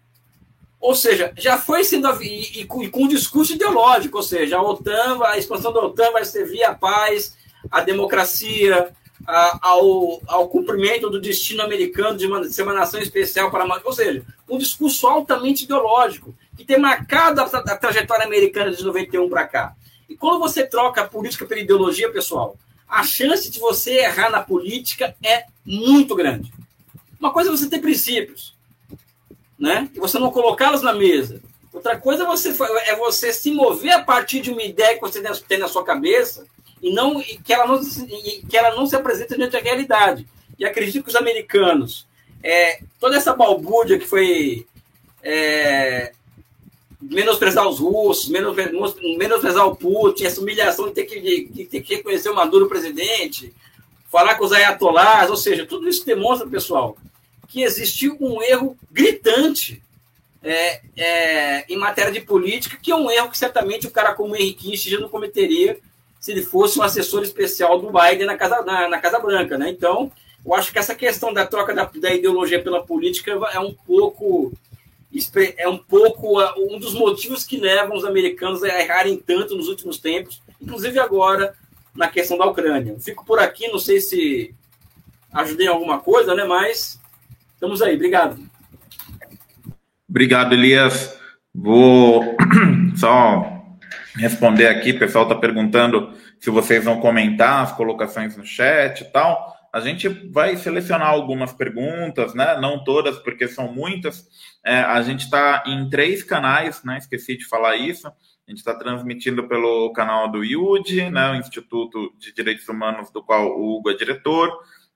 Ou seja, já foi sendo e, e, com, e com um discurso ideológico, ou seja, a OTAN, a expansão da OTAN vai servir à paz, à democracia, ao, ao cumprimento do destino americano de, uma, ser uma nação especial para ou seja, um discurso altamente ideológico que tem marcado a, a trajetória americana de 91 para cá. E quando você troca a política pela ideologia, pessoal, a chance de você errar na política é muito grande. Uma coisa é você ter princípios, né? E você não colocá-los na mesa. Outra coisa é você, é você se mover a partir de uma ideia que você tem na sua cabeça e não e que ela não e que ela não se apresenta diante da realidade. E acredito que os americanos, é, toda essa balbúrdia que foi é, menosprezar os russos, menosprezar o Putin, essa humilhação de ter que, de ter que reconhecer o Maduro presidente, falar com os ayatolás, ou seja, tudo isso demonstra, pessoal, que existiu um erro gritante é, é, em matéria de política, que é um erro que certamente o cara como Henrique Kissinger não cometeria se ele fosse um assessor especial do Biden na Casa, na, na Casa Branca, né? Então, eu acho que essa questão da troca da, da ideologia pela política é um pouco é um pouco uh, um dos motivos que levam os americanos a errarem tanto nos últimos tempos, inclusive agora na questão da Ucrânia. Fico por aqui, não sei se ajudei em alguma coisa, né? Mas estamos aí. Obrigado. Obrigado, Elias. Vou só responder aqui. O pessoal está perguntando se vocês vão comentar as colocações no chat e tal. A gente vai selecionar algumas perguntas, né? Não todas, porque são muitas. É, a gente está em três canais, né? Esqueci de falar isso. A gente está transmitindo pelo canal do IUD, né? O Instituto de Direitos Humanos, do qual o Hugo é diretor.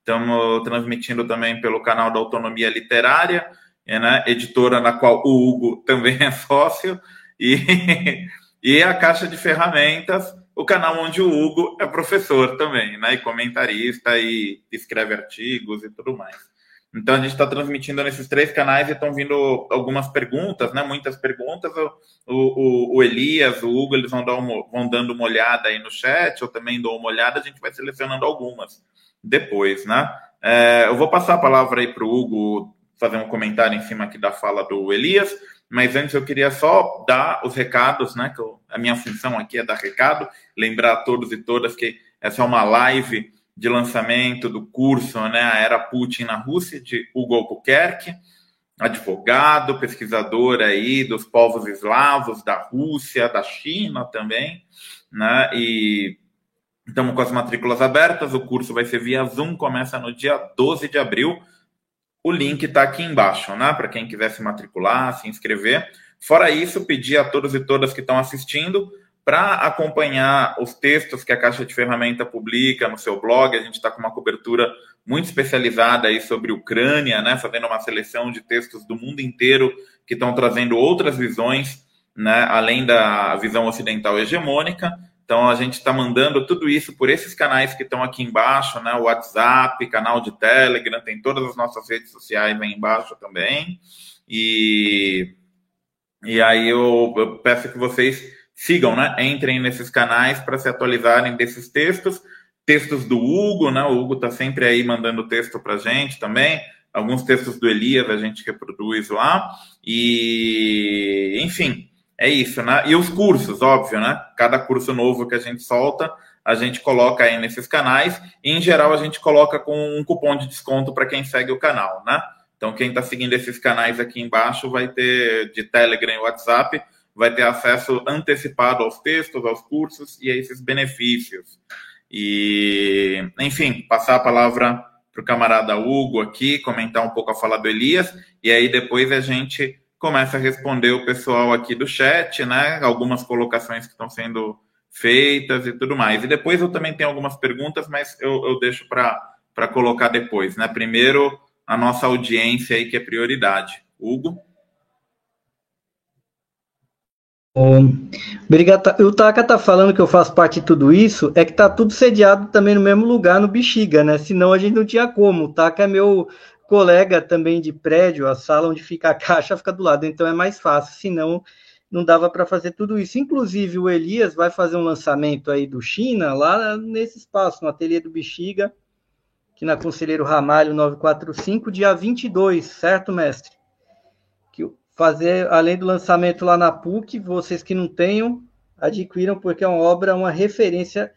Estamos transmitindo também pelo canal da Autonomia Literária, né? editora na qual o Hugo também é sócio. E e a caixa de ferramentas, o canal onde o Hugo é professor também, né? E comentarista e escreve artigos e tudo mais. Então a gente está transmitindo nesses três canais e estão vindo algumas perguntas, né? Muitas perguntas. O, o, o, Elias, o Hugo, eles vão, dar uma, vão dando uma olhada aí no chat, eu também dou uma olhada, a gente vai selecionando algumas depois, né? É, eu vou passar a palavra aí para o Hugo fazer um comentário em cima aqui da fala do Elias. Mas antes eu queria só dar os recados, né? Que eu, a minha função aqui é dar recado, lembrar a todos e todas que essa é uma live de lançamento do curso, né? A Era Putin na Rússia, de Hugo Albuquerque, advogado, pesquisador aí dos povos eslavos, da Rússia, da China também, né? E estamos com as matrículas abertas, o curso vai ser via Zoom, começa no dia 12 de abril. O link está aqui embaixo, né? Para quem quiser se matricular, se inscrever. Fora isso, pedir a todos e todas que estão assistindo para acompanhar os textos que a Caixa de Ferramenta publica no seu blog. A gente está com uma cobertura muito especializada aí sobre Ucrânia, né? Fazendo uma seleção de textos do mundo inteiro que estão trazendo outras visões, né? Além da visão ocidental hegemônica. Então a gente está mandando tudo isso por esses canais que estão aqui embaixo, né? WhatsApp, canal de Telegram, tem todas as nossas redes sociais aí embaixo também. E, e aí eu, eu peço que vocês sigam, né? Entrem nesses canais para se atualizarem desses textos. Textos do Hugo, né? O Hugo está sempre aí mandando texto para gente também. Alguns textos do Elias a gente reproduz lá. E, enfim, é isso, né? E os cursos, óbvio, né? Cada curso novo que a gente solta, a gente coloca aí nesses canais. E, em geral, a gente coloca com um cupom de desconto para quem segue o canal, né? Então, quem está seguindo esses canais aqui embaixo vai ter de Telegram e WhatsApp, vai ter acesso antecipado aos textos, aos cursos e a esses benefícios. E, enfim, passar a palavra para o camarada Hugo aqui, comentar um pouco a fala do Elias, e aí depois a gente começa a responder o pessoal aqui do chat, né? Algumas colocações que estão sendo feitas e tudo mais. E depois eu também tenho algumas perguntas, mas eu, eu deixo para colocar depois, né? Primeiro, a nossa audiência aí, que é prioridade. Hugo? Obrigado. O Taka tá falando que eu faço parte de tudo isso, é que tá tudo sediado também no mesmo lugar, no Bexiga, né? Senão a gente não tinha como. O Taka é meu colega também de prédio, a sala onde fica a caixa fica do lado, então é mais fácil, senão não dava para fazer tudo isso. Inclusive, o Elias vai fazer um lançamento aí do China lá nesse espaço, no ateliê do Bexiga, que na Conselheiro Ramalho 945, dia 22, certo, mestre? Que fazer, além do lançamento lá na PUC, vocês que não tenham, adquiram, porque é uma obra, uma referência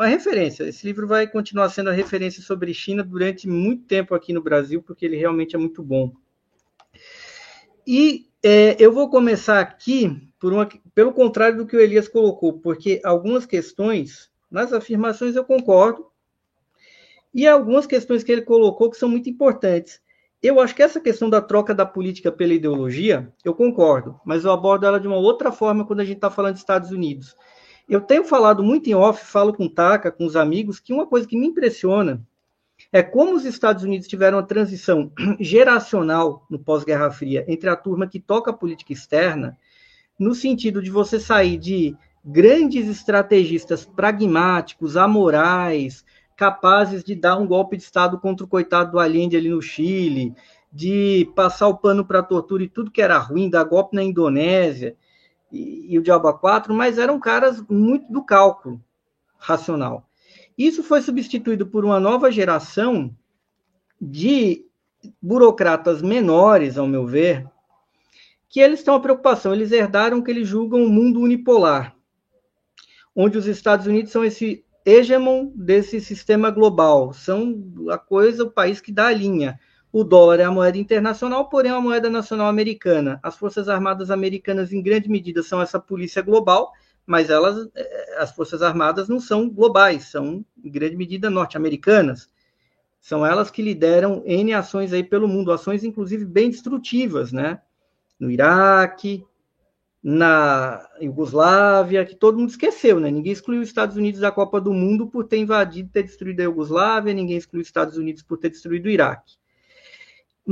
uma referência. Esse livro vai continuar sendo a referência sobre China durante muito tempo aqui no Brasil, porque ele realmente é muito bom. E é, eu vou começar aqui uma, pelo contrário do que o Elias colocou, porque algumas questões, nas afirmações eu concordo, e algumas questões que ele colocou que são muito importantes. Eu acho que essa questão da troca da política pela ideologia, eu concordo, mas eu abordo ela de uma outra forma quando a gente está falando de Estados Unidos. Eu tenho falado muito em off, falo com Taka, com os amigos, que uma coisa que me impressiona é como os Estados Unidos tiveram uma transição geracional no pós-Guerra Fria entre a turma que toca política externa, no sentido de você sair de grandes estrategistas pragmáticos, amorais, capazes de dar um golpe de Estado contra o coitado do Allende ali no Chile, de passar o pano para a tortura e tudo que era ruim, dar golpe na Indonésia, e, e o Diabo 4, mas eram caras muito do cálculo racional. Isso foi substituído por uma nova geração de burocratas menores, ao meu ver, que eles têm uma preocupação, eles herdaram que eles julgam um mundo unipolar, onde os Estados Unidos são esse hegemon desse sistema global, são a coisa, o país que dá a linha. O dólar é a moeda internacional, porém é uma moeda nacional americana. As Forças Armadas americanas, em grande medida, são essa polícia global, mas elas, eh, as Forças Armadas não são globais, são, em grande medida, norte-americanas. São elas que lideram N ações aí pelo mundo, ações, inclusive, bem destrutivas, né? No Iraque, na Iugoslávia, que todo mundo esqueceu, né? Ninguém excluiu os Estados Unidos da Copa do Mundo por ter invadido, ter destruído a Iugoslávia, ninguém excluiu os Estados Unidos por ter destruído o Iraque.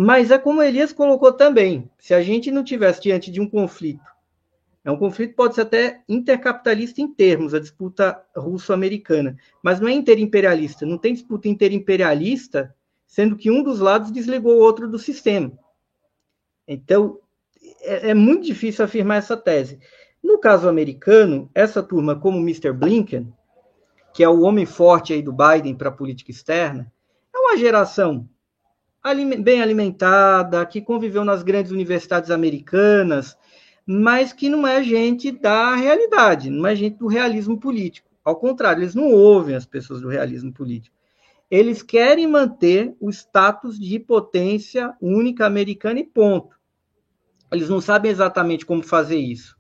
Mas é como Elias colocou também: se a gente não tivesse diante de um conflito, é um conflito pode ser até intercapitalista em termos, a disputa russo-americana, mas não é interimperialista. Não tem disputa interimperialista, sendo que um dos lados desligou o outro do sistema. Então, é, é muito difícil afirmar essa tese. No caso americano, essa turma, como Mr. Blinken, que é o homem forte aí do Biden para a política externa, é uma geração bem alimentada, que conviveu nas grandes universidades americanas, mas que não é gente da realidade, não é gente do realismo político. Ao contrário, eles não ouvem as pessoas do realismo político. Eles querem manter o status de potência única americana e ponto. Eles não sabem exatamente como fazer isso.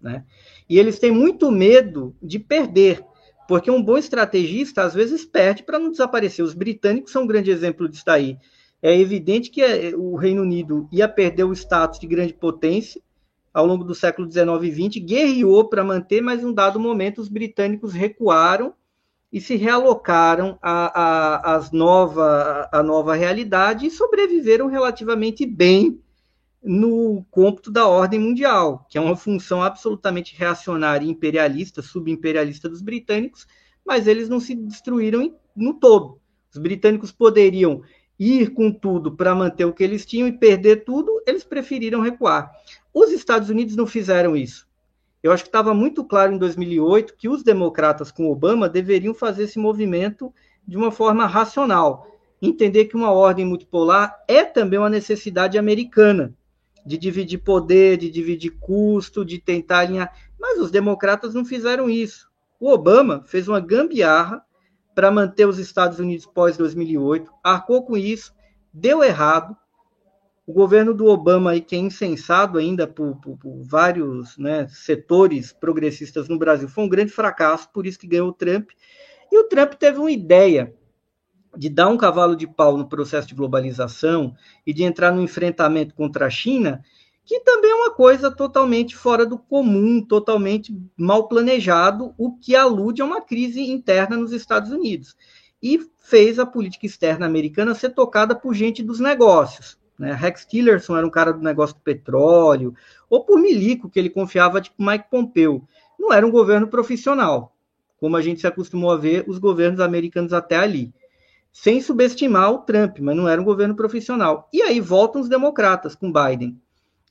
Né? E eles têm muito medo de perder, porque um bom estrategista às vezes perde para não desaparecer. Os britânicos são um grande exemplo disso daí. É evidente que é, o Reino Unido ia perder o status de grande potência ao longo do século XIX e XX, guerreou para manter, mas em um dado momento os britânicos recuaram e se realocaram à, nova, nova realidade e sobreviveram relativamente bem no cômputo da ordem mundial, que é uma função absolutamente reacionária, imperialista, subimperialista dos britânicos, mas eles não se destruíram no todo. Os britânicos poderiam ir com tudo para manter o que eles tinham e perder tudo, eles preferiram recuar. Os Estados Unidos não fizeram isso. Eu acho que estava muito claro em 2008 que os democratas com Obama deveriam fazer esse movimento de uma forma racional, entender que uma ordem multipolar é também uma necessidade americana de dividir poder, de dividir custo, de tentar alinhar. Mas os democratas não fizeram isso. O Obama fez uma gambiarra para manter os Estados Unidos pós 2008, arcou com isso, deu errado. O governo do Obama, aí, que é insensado ainda por, por, por vários né, setores progressistas no Brasil, foi um grande fracasso, por isso que ganhou o Trump. E o Trump teve uma ideia de dar um cavalo de pau no processo de globalização e de entrar no enfrentamento contra a China, que também é uma coisa totalmente fora do comum, totalmente mal planejado, o que alude a uma crise interna nos Estados Unidos. E fez a política externa americana ser tocada por gente dos negócios. Né? Rex Tillerson era um cara do negócio do petróleo, ou por milico, que ele confiava, tipo Mike Pompeo. Não era um governo profissional, como a gente se acostumou a ver os governos americanos até ali. Sem subestimar o Trump, mas não era um governo profissional. E aí voltam os democratas com Biden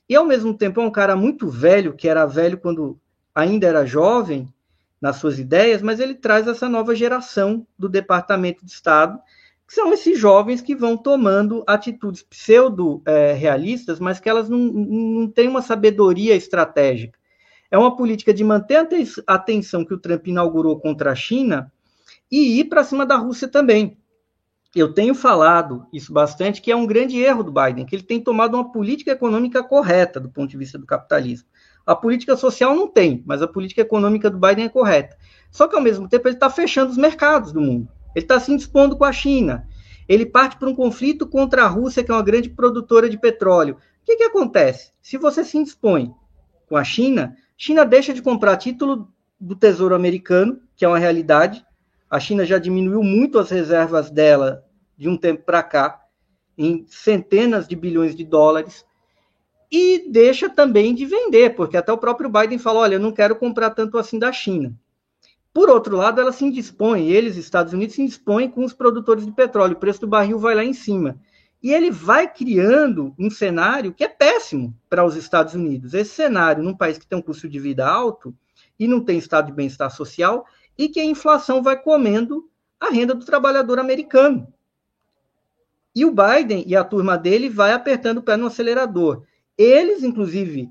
e ao mesmo tempo é um cara muito velho, que era velho quando ainda era jovem nas suas ideias, mas ele traz essa nova geração do Departamento de Estado, que são esses jovens que vão tomando atitudes pseudo-realistas, mas que elas não, não têm uma sabedoria estratégica. É uma política de manter a atenção que o Trump inaugurou contra a China e ir para cima da Rússia também eu tenho falado isso bastante, que é um grande erro do Biden, que ele tem tomado uma política econômica correta do ponto de vista do capitalismo. A política social não tem, mas a política econômica do Biden é correta. Só que, ao mesmo tempo, ele está fechando os mercados do mundo. Ele está se indispondo com a China. Ele parte para um conflito contra a Rússia, que é uma grande produtora de petróleo. O que, que acontece? Se você se indispõe com a China, China deixa de comprar título do Tesouro Americano, que é uma realidade. A China já diminuiu muito as reservas dela de um tempo para cá, em centenas de bilhões de dólares, e deixa também de vender, porque até o próprio Biden falou: olha, eu não quero comprar tanto assim da China. Por outro lado, ela se indispõe, eles, Estados Unidos, se indispõem com os produtores de petróleo, o preço do barril vai lá em cima. E ele vai criando um cenário que é péssimo para os Estados Unidos. Esse cenário, num país que tem um custo de vida alto e não tem estado de bem-estar social, e que a inflação vai comendo a renda do trabalhador americano. E o Biden e a turma dele vai apertando o pé no acelerador. Eles, inclusive,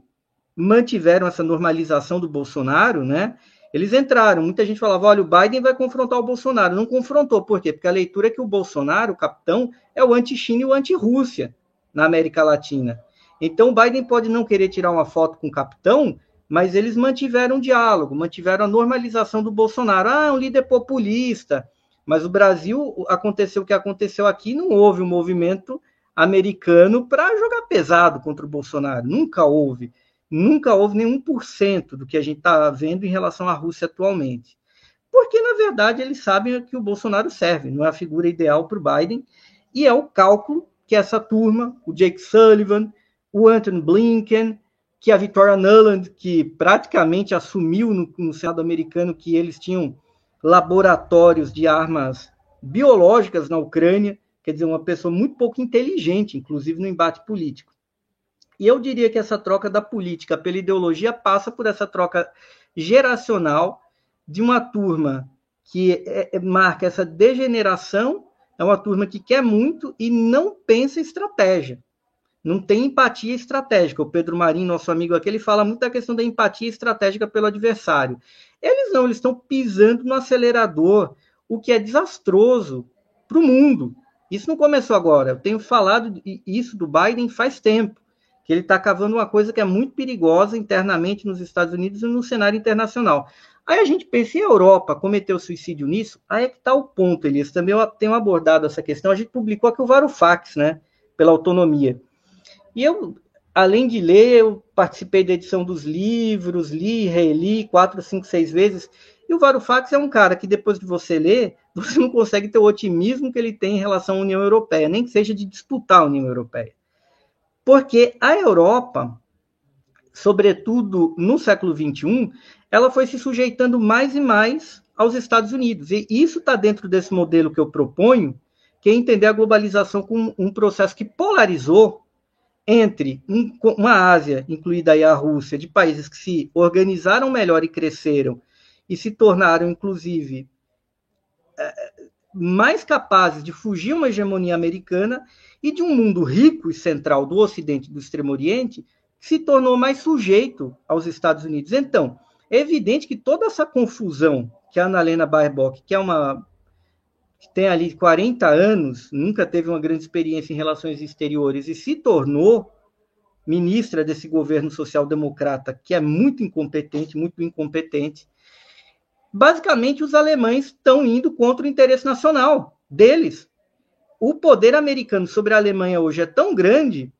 mantiveram essa normalização do Bolsonaro, né? Eles entraram, muita gente falava, olha, o Biden vai confrontar o Bolsonaro. Não confrontou, por quê? Porque a leitura é que o Bolsonaro, o capitão, é o anti-China e o anti-Rússia na América Latina. Então, o Biden pode não querer tirar uma foto com o capitão, mas eles mantiveram o diálogo, mantiveram a normalização do Bolsonaro. Ah, é um líder populista, mas o Brasil, aconteceu o que aconteceu aqui, não houve um movimento americano para jogar pesado contra o Bolsonaro. Nunca houve. Nunca houve nenhum por cento do que a gente está vendo em relação à Rússia atualmente. Porque, na verdade, eles sabem que o Bolsonaro serve, não é a figura ideal para o Biden, e é o cálculo que essa turma, o Jake Sullivan, o Anthony Blinken, que a Victoria Nuland, que praticamente assumiu no, no Senado americano que eles tinham laboratórios de armas biológicas na Ucrânia, quer dizer, uma pessoa muito pouco inteligente, inclusive no embate político. E eu diria que essa troca da política pela ideologia passa por essa troca geracional de uma turma que é, é, marca essa degeneração é uma turma que quer muito e não pensa em estratégia. Não tem empatia estratégica. O Pedro Marinho, nosso amigo aqui, ele fala muito da questão da empatia estratégica pelo adversário. Eles não, eles estão pisando no acelerador, o que é desastroso para o mundo. Isso não começou agora. Eu tenho falado isso do Biden faz tempo, que ele está cavando uma coisa que é muito perigosa internamente nos Estados Unidos e no cenário internacional. Aí a gente pensa, em Europa cometeu suicídio nisso? Aí é que está o ponto, Elias. Também eu tenho abordado essa questão. A gente publicou aqui o Varofax, né? Pela autonomia. E eu, além de ler, eu participei da edição dos livros, li, reli quatro, cinco, seis vezes. E o Varofax é um cara que depois de você ler, você não consegue ter o otimismo que ele tem em relação à União Europeia, nem que seja de disputar a União Europeia. Porque a Europa, sobretudo no século XXI, ela foi se sujeitando mais e mais aos Estados Unidos. E isso está dentro desse modelo que eu proponho, que é entender a globalização como um processo que polarizou entre um, uma Ásia, incluída aí a Rússia, de países que se organizaram melhor e cresceram e se tornaram, inclusive, é, mais capazes de fugir uma hegemonia americana e de um mundo rico e central do Ocidente e do Extremo Oriente que se tornou mais sujeito aos Estados Unidos. Então, é evidente que toda essa confusão que a Annalena Baerbock, que é uma que tem ali 40 anos, nunca teve uma grande experiência em relações exteriores e se tornou ministra desse governo social-democrata, que é muito incompetente, muito incompetente. Basicamente, os alemães estão indo contra o interesse nacional deles. O poder americano sobre a Alemanha hoje é tão grande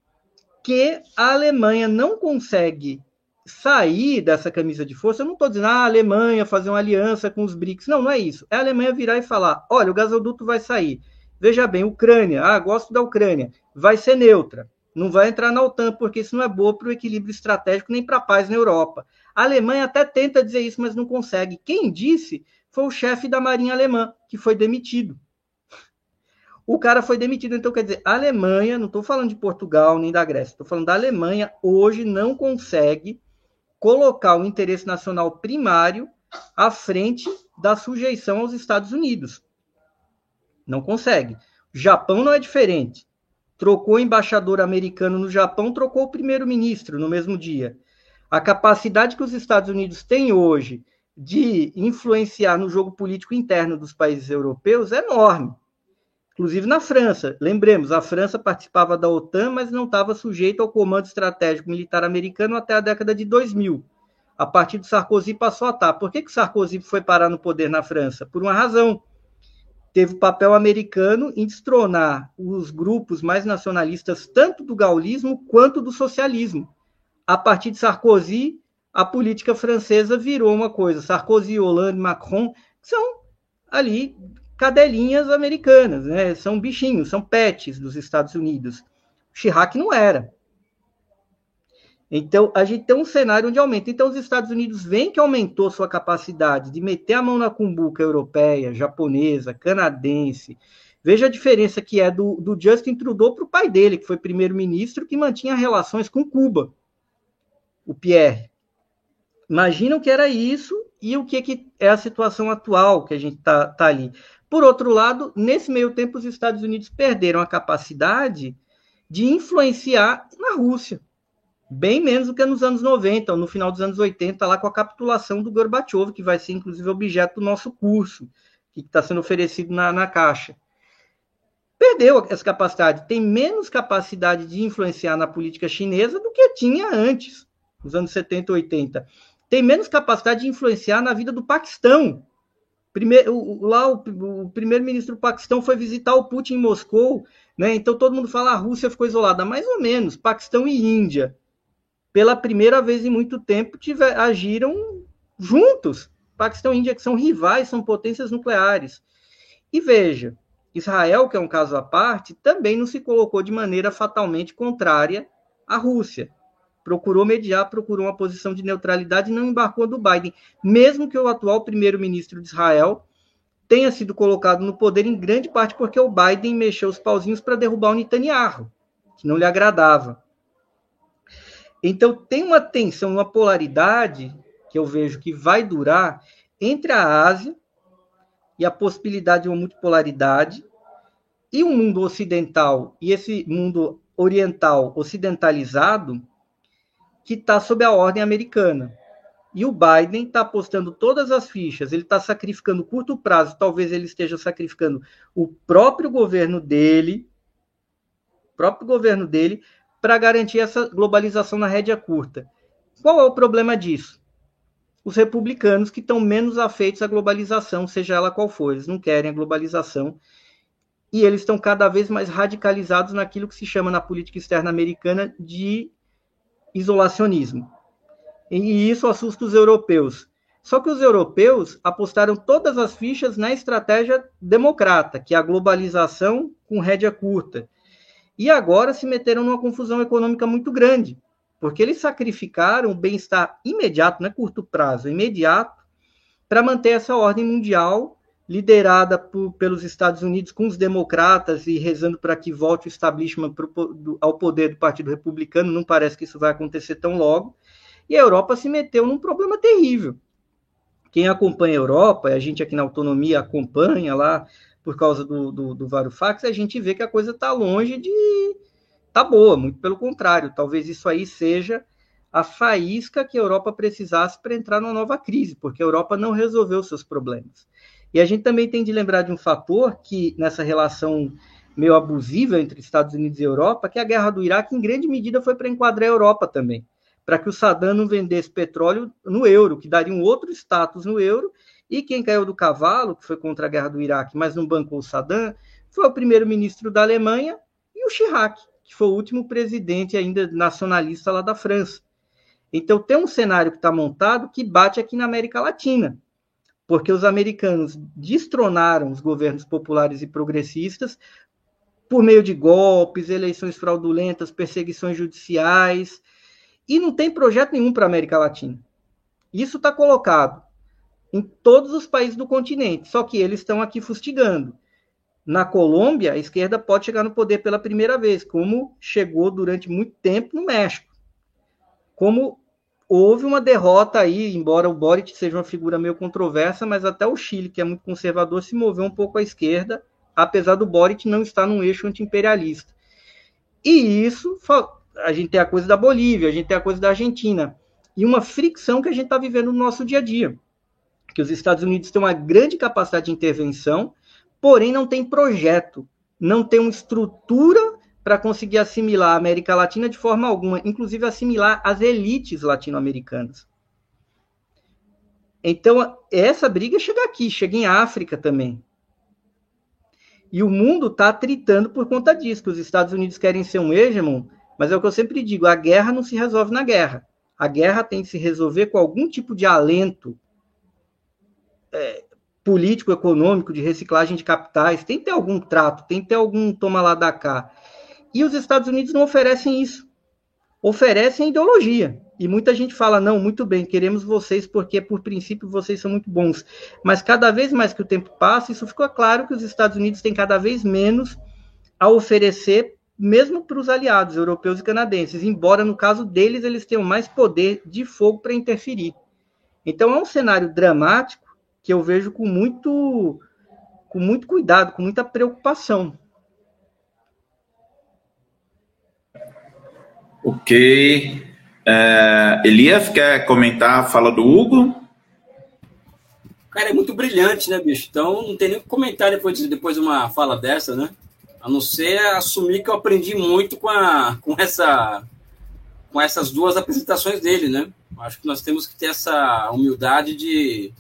que a Alemanha não consegue sair dessa camisa de força, eu não estou dizendo ah, a Alemanha fazer uma aliança com os BRICS. Não, não é isso. É a Alemanha virar e falar: olha, o gasoduto vai sair. Veja bem, Ucrânia, ah, gosto da Ucrânia, vai ser neutra. Não vai entrar na OTAN, porque isso não é boa para o equilíbrio estratégico nem para a paz na Europa. A Alemanha até tenta dizer isso, mas não consegue. Quem disse foi o chefe da Marinha Alemã, que foi demitido. O cara foi demitido, então quer dizer, a Alemanha, não estou falando de Portugal nem da Grécia, estou falando da Alemanha, hoje não consegue colocar o interesse nacional primário à frente da sujeição aos Estados Unidos. Não consegue. O Japão não é diferente. Trocou o embaixador americano no Japão, trocou o primeiro-ministro no mesmo dia. A capacidade que os Estados Unidos têm hoje de influenciar no jogo político interno dos países europeus é enorme. Inclusive na França. Lembremos, a França participava da OTAN, mas não estava sujeita ao comando estratégico militar americano até a década de 2000. A partir de Sarkozy passou a estar. Por que, que Sarkozy foi parar no poder na França? Por uma razão. Teve papel americano em destronar os grupos mais nacionalistas, tanto do gaullismo quanto do socialismo. A partir de Sarkozy, a política francesa virou uma coisa. Sarkozy, Hollande, Macron são ali cadelinhas americanas, né? São bichinhos, são pets dos Estados Unidos. Chirac não era. Então, a gente tem um cenário onde aumenta. Então, os Estados Unidos veem que aumentou sua capacidade de meter a mão na cumbuca europeia, japonesa, canadense. Veja a diferença que é do, do Justin Trudeau para o pai dele, que foi primeiro-ministro, que mantinha relações com Cuba, o Pierre. Imaginam que era isso e o que, que é a situação atual que a gente está tá ali. Por outro lado, nesse meio tempo, os Estados Unidos perderam a capacidade de influenciar na Rússia, bem menos do que nos anos 90, ou no final dos anos 80, lá com a capitulação do Gorbachev, que vai ser inclusive objeto do nosso curso, que está sendo oferecido na, na Caixa. Perdeu essa capacidade, tem menos capacidade de influenciar na política chinesa do que tinha antes, nos anos 70 e 80. Tem menos capacidade de influenciar na vida do Paquistão, Primeiro, lá o, o primeiro-ministro do Paquistão foi visitar o Putin em Moscou, né? Então todo mundo fala a Rússia ficou isolada, mais ou menos. Paquistão e Índia, pela primeira vez em muito tempo, tiver, agiram juntos. Paquistão e Índia que são rivais, são potências nucleares. E veja, Israel, que é um caso à parte, também não se colocou de maneira fatalmente contrária à Rússia procurou mediar, procurou uma posição de neutralidade e não embarcou do Biden, mesmo que o atual primeiro-ministro de Israel tenha sido colocado no poder em grande parte porque o Biden mexeu os pauzinhos para derrubar o Netanyahu, que não lhe agradava. Então tem uma tensão, uma polaridade que eu vejo que vai durar entre a Ásia e a possibilidade de uma multipolaridade E o mundo ocidental e esse mundo oriental ocidentalizado que está sob a ordem americana. E o Biden está apostando todas as fichas, ele está sacrificando curto prazo, talvez ele esteja sacrificando o próprio governo dele, próprio governo dele, para garantir essa globalização na rédea curta. Qual é o problema disso? Os republicanos que estão menos afeitos à globalização, seja ela qual for, eles não querem a globalização e eles estão cada vez mais radicalizados naquilo que se chama na política externa americana de isolacionismo. E isso assusta os europeus. Só que os europeus apostaram todas as fichas na estratégia democrata, que é a globalização com rédea curta. E agora se meteram numa confusão econômica muito grande, porque eles sacrificaram o bem-estar imediato, não é curto prazo, imediato, para manter essa ordem mundial liderada por, pelos Estados Unidos com os democratas e rezando para que volte o establishment pro, do, ao poder do Partido Republicano, não parece que isso vai acontecer tão logo. E a Europa se meteu num problema terrível. Quem acompanha a Europa, a gente aqui na autonomia acompanha lá por causa do, do, do a gente vê que a coisa está longe de. tá boa, muito pelo contrário. Talvez isso aí seja a faísca que a Europa precisasse para entrar numa nova crise, porque a Europa não resolveu seus problemas. E a gente também tem de lembrar de um fator que, nessa relação meio abusiva entre Estados Unidos e Europa, que a guerra do Iraque, em grande medida, foi para enquadrar a Europa também, para que o Saddam não vendesse petróleo no euro, que daria um outro status no euro, e quem caiu do cavalo, que foi contra a guerra do Iraque, mas não bancou o Saddam, foi o primeiro-ministro da Alemanha e o Chirac, que foi o último presidente ainda nacionalista lá da França. Então tem um cenário que está montado que bate aqui na América Latina porque os americanos destronaram os governos populares e progressistas por meio de golpes, eleições fraudulentas, perseguições judiciais, e não tem projeto nenhum para a América Latina. Isso está colocado em todos os países do continente, só que eles estão aqui fustigando. Na Colômbia, a esquerda pode chegar no poder pela primeira vez, como chegou durante muito tempo no México. Como houve uma derrota aí, embora o Boric seja uma figura meio controversa, mas até o Chile, que é muito conservador, se moveu um pouco à esquerda, apesar do Boric não estar num eixo antiimperialista. E isso, a gente tem a coisa da Bolívia, a gente tem a coisa da Argentina, e uma fricção que a gente está vivendo no nosso dia a dia. Que os Estados Unidos têm uma grande capacidade de intervenção, porém não tem projeto, não tem uma estrutura para conseguir assimilar a América Latina de forma alguma, inclusive assimilar as elites latino-americanas. Então, essa briga chega aqui, chega em África também. E o mundo está tritando por conta disso, que os Estados Unidos querem ser um hegemon, mas é o que eu sempre digo, a guerra não se resolve na guerra. A guerra tem que se resolver com algum tipo de alento é, político, econômico, de reciclagem de capitais, tem que ter algum trato, tem que ter algum toma lá da cá. E os Estados Unidos não oferecem isso. Oferecem ideologia. E muita gente fala: não, muito bem, queremos vocês porque, por princípio, vocês são muito bons. Mas cada vez mais que o tempo passa, isso ficou claro que os Estados Unidos têm cada vez menos a oferecer, mesmo para os aliados europeus e canadenses, embora no caso deles eles tenham mais poder de fogo para interferir. Então é um cenário dramático que eu vejo com muito, com muito cuidado, com muita preocupação. Ok. É, Elias, quer comentar a fala do Hugo? Cara, é muito brilhante, né, bicho? Então não tem nem que comentar depois de, depois de uma fala dessa, né? A não ser assumir que eu aprendi muito com, a, com, essa, com essas duas apresentações dele, né? Acho que nós temos que ter essa humildade de,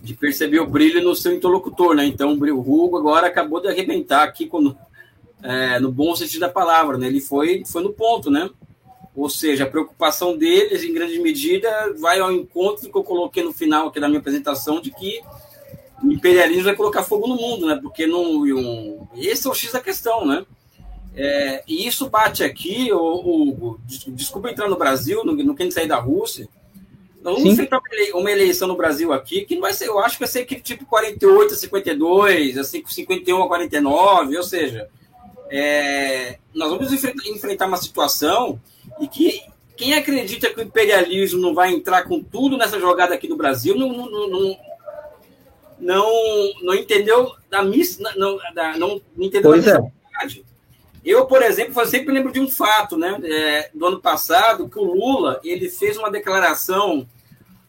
de perceber o brilho no seu interlocutor, né? Então o Hugo agora acabou de arrebentar aqui com, é, no bom sentido da palavra, né? Ele foi, foi no ponto, né? Ou seja, a preocupação deles, em grande medida, vai ao encontro que eu coloquei no final aqui da minha apresentação, de que o imperialismo vai colocar fogo no mundo, né? Porque não, um, esse é o X da questão, né? É, e isso bate aqui, o, desculpa entrar no Brasil, não, não querendo sair da Rússia, nós vamos enfrentar uma eleição no Brasil aqui que não vai ser, eu acho que vai ser aquele tipo 48 a 52, assim, 51 a 49, ou seja, é, nós vamos enfrentar uma situação e que quem acredita que o imperialismo não vai entrar com tudo nessa jogada aqui no Brasil não, não, não, não, não entendeu da missa, não, da, não entendeu pois da é. Eu, por exemplo, eu sempre lembro de um fato, né? É, do ano passado, que o Lula ele fez uma declaração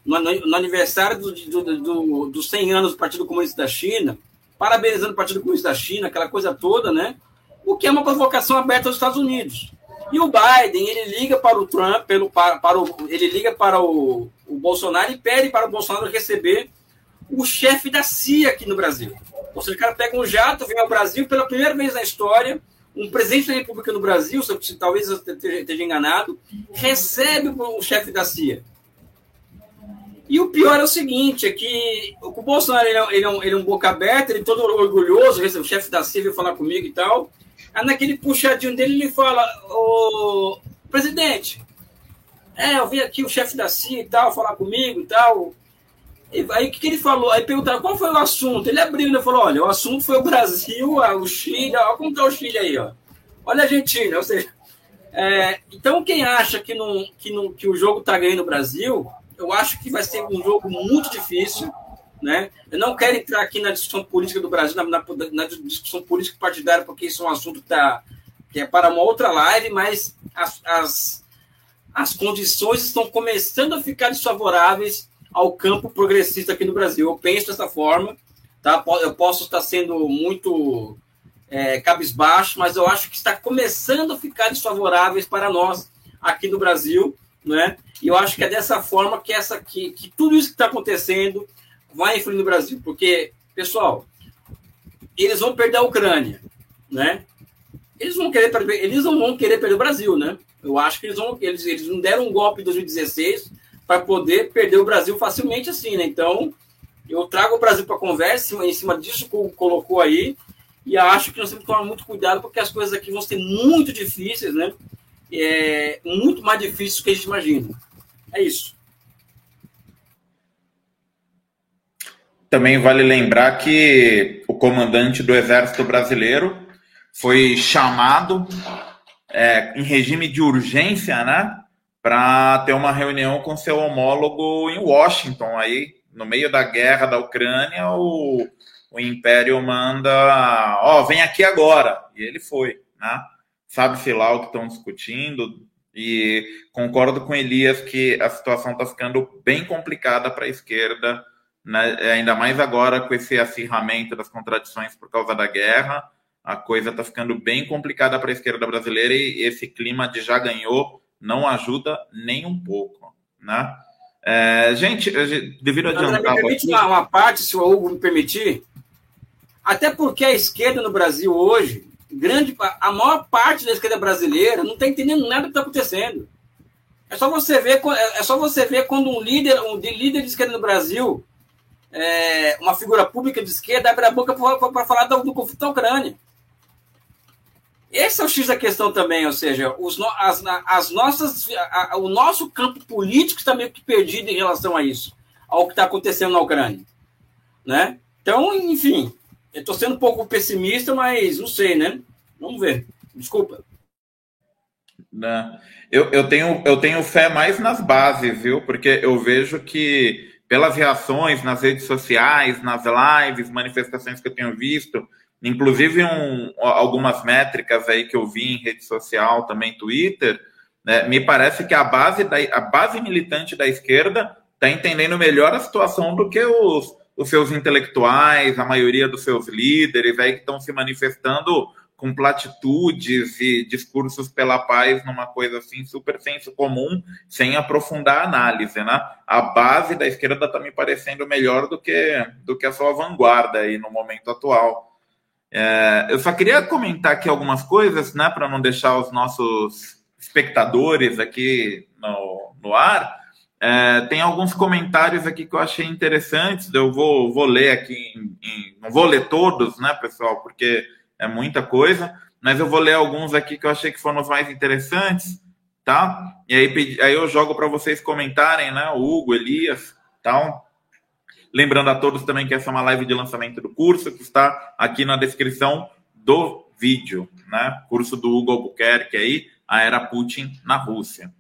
no, no aniversário do, do, do, dos 100 anos do Partido Comunista da China, parabenizando o Partido Comunista da China, aquela coisa toda, né? O que é uma provocação aberta aos Estados Unidos. E o Biden, ele liga para o Trump, pelo, para, para o, ele liga para o, o Bolsonaro e pede para o Bolsonaro receber o chefe da CIA aqui no Brasil. Ou seja, o cara pega um jato, vem ao Brasil pela primeira vez na história, um presidente da República no Brasil, se, talvez eu esteja enganado, recebe o chefe da CIA. E o pior é o seguinte, é que o Bolsonaro é, ele é, um, ele é um boca aberta, ele é todo orgulhoso, o chefe da CIA veio falar comigo e tal. Aí naquele puxadinho dele ele fala, ô presidente, é, eu vi aqui o chefe da CIA e tal, falar comigo e tal. E aí o que, que, ele falou? Aí perguntaram qual foi o assunto. Ele abriu e falou: olha, o assunto foi o Brasil, o Chile, olha como está o Chile aí, ó. Olha a Argentina, ou seja. É, então, quem acha que, não, que, não, que o jogo está ganhando o Brasil, eu acho que vai ser um jogo muito difícil. Né? Eu não quero entrar aqui na discussão política do Brasil, na, na, na discussão política partidária, porque isso é um assunto que, tá, que é para uma outra live, mas as, as, as condições estão começando a ficar desfavoráveis ao campo progressista aqui no Brasil. Eu penso dessa forma, tá? Eu posso estar sendo muito é, cabisbaixo, mas eu acho que está começando a ficar desfavoráveis para nós aqui no Brasil, né? E eu acho que é dessa forma que essa que, que tudo isso que está acontecendo vai influir no Brasil, porque pessoal, eles vão perder a Ucrânia, né? Eles vão querer perder, eles não vão querer perder o Brasil, né? Eu acho que eles vão eles, eles não deram um golpe em 2016 para poder perder o Brasil facilmente assim, né? Então, eu trago o Brasil para conversa em cima disso que colocou aí e acho que nós temos que tomar muito cuidado porque as coisas aqui vão ser muito difíceis, né? É, muito mais difíceis do que a gente imagina. É isso. Também vale lembrar que o comandante do Exército Brasileiro foi chamado é, em regime de urgência, né, para ter uma reunião com seu homólogo em Washington, aí no meio da guerra da Ucrânia, o, o Império manda, ó, oh, vem aqui agora, e ele foi, né? Sabe-se lá o que estão discutindo, e concordo com Elias que a situação está ficando bem complicada para a esquerda, né? ainda mais agora com esse acirramento das contradições por causa da guerra. A coisa está ficando bem complicada para a esquerda brasileira e esse clima de já ganhou não ajuda nem um pouco. Né? É, gente, devido a adiantar. Me permite uma, uma parte, se o Hugo me permitir. Até porque a esquerda no Brasil hoje grande, a maior parte da esquerda brasileira não está entendendo nada do que está acontecendo. É só você ver, é, é só você ver quando um líder, um líder de esquerda no Brasil, é, uma figura pública de esquerda, abre a boca para falar do, do, conflito da Ucrânia. Esse é o X da questão também, ou seja, os, as, as nossas, a, o nosso campo político está meio que perdido em relação a isso, ao que está acontecendo na Ucrânia. Né? Então, enfim, eu estou sendo um pouco pessimista, mas não sei, né? Vamos ver. Desculpa. Não. Eu, eu, tenho, eu tenho fé mais nas bases, viu? Porque eu vejo que, pelas reações nas redes sociais, nas lives, manifestações que eu tenho visto, inclusive um, algumas métricas aí que eu vi em rede social, também Twitter, né, me parece que a base, da, a base militante da esquerda está entendendo melhor a situação do que os, os seus intelectuais, a maioria dos seus líderes aí que estão se manifestando com platitudes e discursos pela paz numa coisa assim super senso comum, sem aprofundar a análise, né? A base da esquerda está me parecendo melhor do que do que a sua vanguarda aí no momento atual. É, eu só queria comentar aqui algumas coisas, né, para não deixar os nossos espectadores aqui no, no ar. É, tem alguns comentários aqui que eu achei interessantes. Eu vou, vou ler aqui, em, em, não vou ler todos, né, pessoal, porque é muita coisa, mas eu vou ler alguns aqui que eu achei que foram os mais interessantes, tá? E aí, aí eu jogo para vocês comentarem, né? O Hugo, Elias, tal. Lembrando a todos também que essa é uma live de lançamento do curso que está aqui na descrição do vídeo, né? Curso do Hugo Albuquerque aí, a era Putin na Rússia.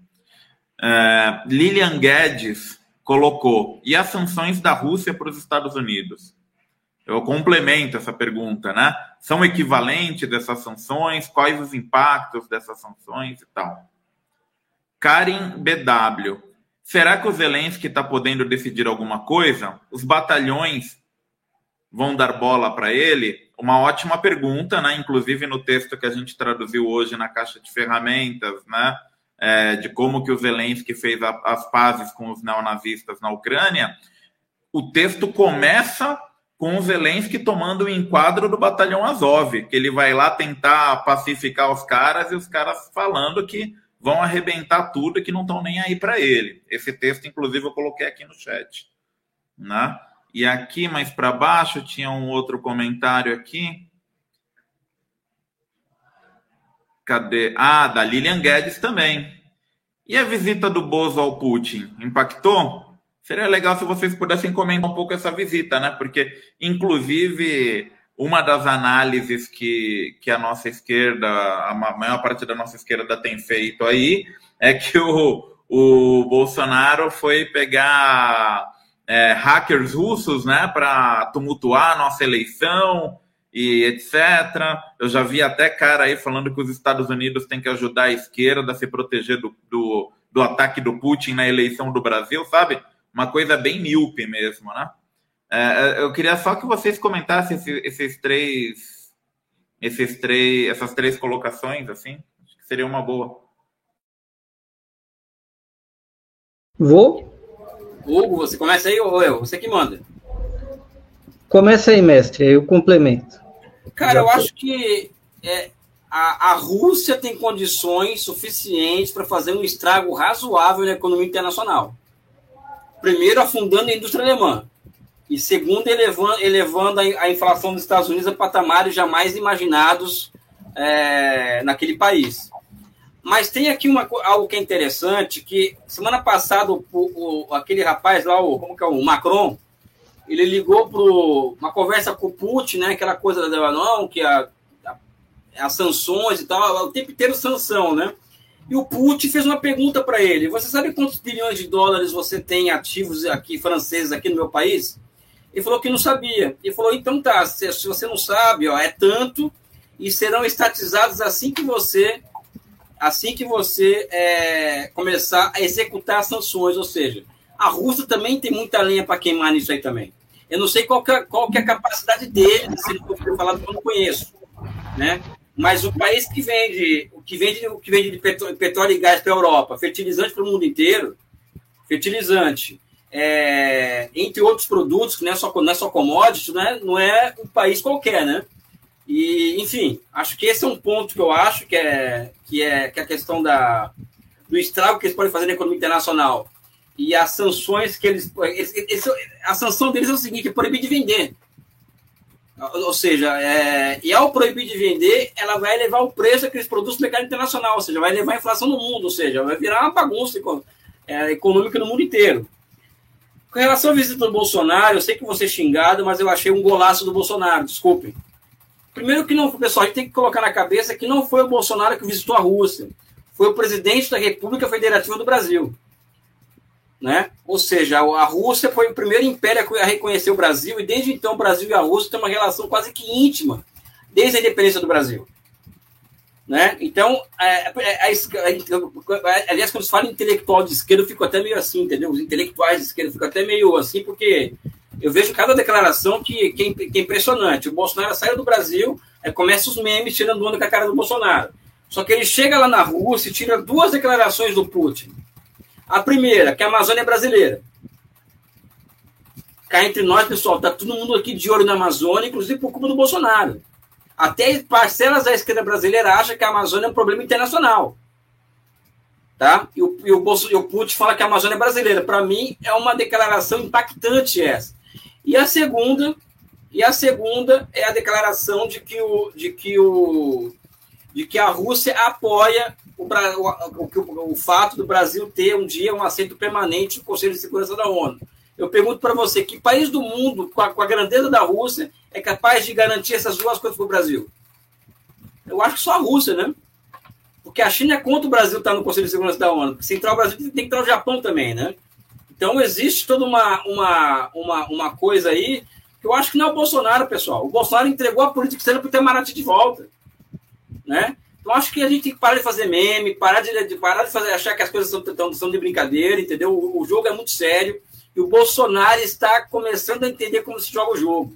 Uh, Lilian Guedes colocou: e as sanções da Rússia para os Estados Unidos? eu complemento essa pergunta, né? São equivalentes dessas sanções? Quais os impactos dessas sanções e tal? Karim BW. Será que o Zelensky está podendo decidir alguma coisa? Os batalhões vão dar bola para ele? Uma ótima pergunta, né? Inclusive no texto que a gente traduziu hoje na caixa de ferramentas, né? É, de como que o Zelensky fez a, as pazes com os neonazistas na Ucrânia. O texto começa com o Zelensky tomando o enquadro do batalhão Azov, que ele vai lá tentar pacificar os caras e os caras falando que vão arrebentar tudo e que não estão nem aí para ele. Esse texto, inclusive, eu coloquei aqui no chat. Né? E aqui mais para baixo tinha um outro comentário aqui. Cadê? Ah, da Lilian Guedes também. E a visita do Bozo ao Putin impactou? Seria legal se vocês pudessem comentar um pouco essa visita, né? Porque, inclusive, uma das análises que, que a nossa esquerda, a maior parte da nossa esquerda tem feito aí, é que o, o Bolsonaro foi pegar é, hackers russos, né, para tumultuar a nossa eleição e etc. Eu já vi até cara aí falando que os Estados Unidos têm que ajudar a esquerda a se proteger do, do, do ataque do Putin na eleição do Brasil, sabe? Uma coisa bem míope mesmo, né? É, é, eu queria só que vocês comentassem esses, esses, três, esses três, essas três colocações, assim, acho que seria uma boa. Vou? Hugo, você começa aí ou eu? Você que manda. Começa aí, mestre, aí eu complemento. Cara, Já eu acho que é, a, a Rússia tem condições suficientes para fazer um estrago razoável na economia internacional primeiro, afundando a indústria alemã, e segundo, elevando, elevando a, inflação dos Estados Unidos a patamares jamais imaginados é, naquele país. Mas tem aqui uma, algo que é interessante, que semana passada o, o, aquele rapaz lá, o, como que é, o Macron, ele ligou para uma conversa com o Putin, né, aquela coisa da não, que a, a, as sanções e tal, o tempo inteiro sanção, né? E o Putin fez uma pergunta para ele: Você sabe quantos bilhões de dólares você tem ativos aqui, franceses, aqui no meu país? Ele falou que não sabia. Ele falou: Então tá, se, você não sabe, ó, é tanto e serão estatizados assim que você assim que você é, começar a executar sanções. Ou seja, a Rússia também tem muita lenha para queimar nisso aí também. Eu não sei qual que é, qual que é a capacidade dele, se ele for que eu não conheço, né? Mas o país que vende, o que vende, o que vende de petróleo e gás para a Europa, fertilizante para o mundo inteiro, fertilizante, é, entre outros produtos, que não é só, não é só commodity, não é, não é um país qualquer, né? E, enfim, acho que esse é um ponto que eu acho que é, que é, que é a questão da, do estrago que eles podem fazer na economia internacional. E as sanções que eles. eles, eles a sanção deles é o seguinte: é proibir de vender. Ou seja, é, e ao proibir de vender, ela vai elevar o preço daqueles produtos no mercado internacional, ou seja, vai levar a inflação no mundo, ou seja, vai virar uma bagunça é, econômica no mundo inteiro. Com relação à visita do Bolsonaro, eu sei que você é xingado, mas eu achei um golaço do Bolsonaro, desculpem. Primeiro que não, pessoal, a gente tem que colocar na cabeça que não foi o Bolsonaro que visitou a Rússia, foi o presidente da República Federativa do Brasil. Né? Ou seja, a Rússia foi o primeiro império a reconhecer o Brasil e desde então o Brasil e a Rússia têm uma relação quase que íntima, desde a independência do Brasil. Né? Então, é, é, é, aliás, quando se fala intelectual de esquerda, eu fico até meio assim, entendeu? Os intelectuais de esquerda ficam até meio assim, porque eu vejo cada declaração que, que, que é impressionante. O Bolsonaro sai do Brasil, aí começa os memes tirando onda com a cara do Bolsonaro. Só que ele chega lá na Rússia e tira duas declarações do Putin. A primeira, que a Amazônia é brasileira. Cá entre nós, pessoal, tá todo mundo aqui de olho na Amazônia, inclusive por culpa do Bolsonaro. Até parcelas da esquerda brasileira acham que a Amazônia é um problema internacional. Tá? E o, e o, Bolso, e o Putin fala que a Amazônia é brasileira. Para mim, é uma declaração impactante essa. E a segunda, e a segunda é a declaração de que o, de que o, de que a Rússia apoia o, o, o, fato do Brasil ter um dia um assento permanente no Conselho de Segurança da ONU. Eu pergunto para você, que país do mundo, com a, com a, grandeza da Rússia, é capaz de garantir essas duas coisas para o Brasil? Eu acho que só a Rússia, né? Porque a China é contra o Brasil estar no Conselho de Segurança da ONU. Se entrar o Brasil, tem que entrar o Japão também, né? Então, existe toda uma, uma, uma, uma coisa aí Eu acho que não é o Bolsonaro, pessoal. O Bolsonaro entregou a política externa para o Itamaraty de volta. Né? Então acho que a gente tem que parar de fazer meme, parar de, de parar de fazer, achar que as coisas são, são de brincadeira, entendeu? O, o, jogo é muito sério e o Bolsonaro está começando a entender como se joga o jogo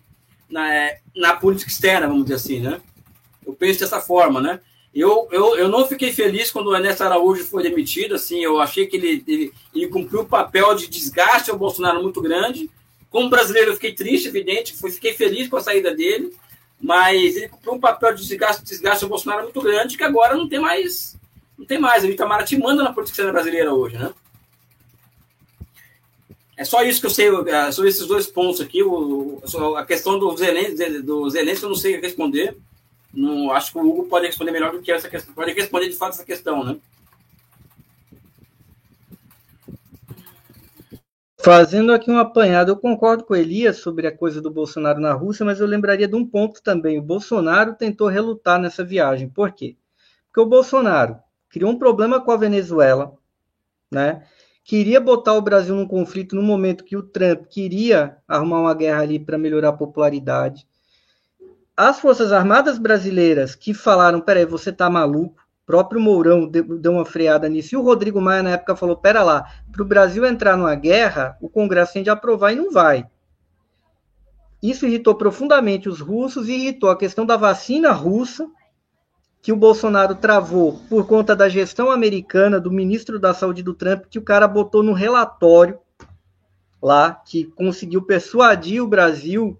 na, na política externa, vamos dizer assim, né? Eu penso dessa forma, né? Eu, eu, eu não fiquei feliz quando o Ernesto Araújo foi demitido, assim, eu achei que ele, ele, ele cumpriu um papel de desgaste ao Bolsonaro muito grande. Como brasileiro, eu fiquei triste, evidente, fiquei feliz com a saída dele, mas ele cumpriu um papel de desgaste, desgaste ao Bolsonaro muito grande, que agora não tem mais. Não tem mais. O Itamaraty manda na política brasileira hoje, né? É só isso que eu sei é, sobre esses dois pontos aqui. O, a questão dos Zelensky, do Zelensky eu não sei responder. Não, acho que o Hugo pode responder melhor do que essa questão. Pode responder de fato essa questão, né? Fazendo aqui um apanhado, eu concordo com Elias sobre a coisa do Bolsonaro na Rússia, mas eu lembraria de um ponto também. O Bolsonaro tentou relutar nessa viagem. Por quê? Porque o Bolsonaro criou um problema com a Venezuela, né? Queria botar o Brasil num conflito no momento que o Trump queria arrumar uma guerra ali para melhorar a popularidade as Forças Armadas brasileiras que falaram: peraí, você tá maluco. Próprio Mourão deu uma freada nisso. E o Rodrigo Maia, na época, falou: pera lá, para o Brasil entrar numa guerra, o Congresso tem de aprovar e não vai. Isso irritou profundamente os russos e irritou a questão da vacina russa, que o Bolsonaro travou por conta da gestão americana do ministro da Saúde do Trump, que o cara botou no relatório lá, que conseguiu persuadir o Brasil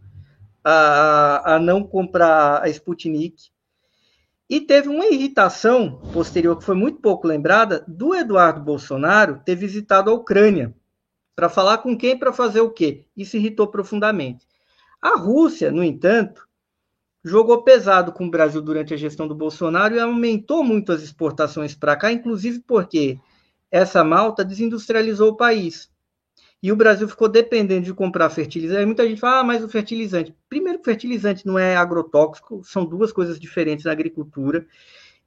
a, a não comprar a Sputnik. E teve uma irritação posterior, que foi muito pouco lembrada, do Eduardo Bolsonaro ter visitado a Ucrânia. Para falar com quem, para fazer o quê? Isso irritou profundamente. A Rússia, no entanto, jogou pesado com o Brasil durante a gestão do Bolsonaro e aumentou muito as exportações para cá, inclusive porque essa malta desindustrializou o país e o Brasil ficou dependendo de comprar fertilizante. Muita gente fala, ah, mas o fertilizante. Primeiro, fertilizante não é agrotóxico, são duas coisas diferentes na agricultura.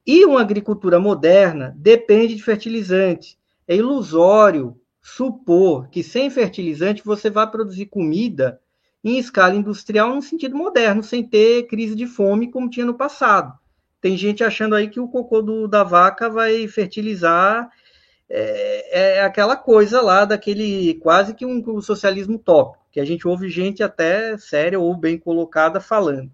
E uma agricultura moderna depende de fertilizante. É ilusório supor que sem fertilizante você vai produzir comida em escala industrial no sentido moderno, sem ter crise de fome como tinha no passado. Tem gente achando aí que o cocô do, da vaca vai fertilizar é, é aquela coisa lá daquele quase que um, um socialismo tópico, que a gente ouve gente até séria ou bem colocada falando.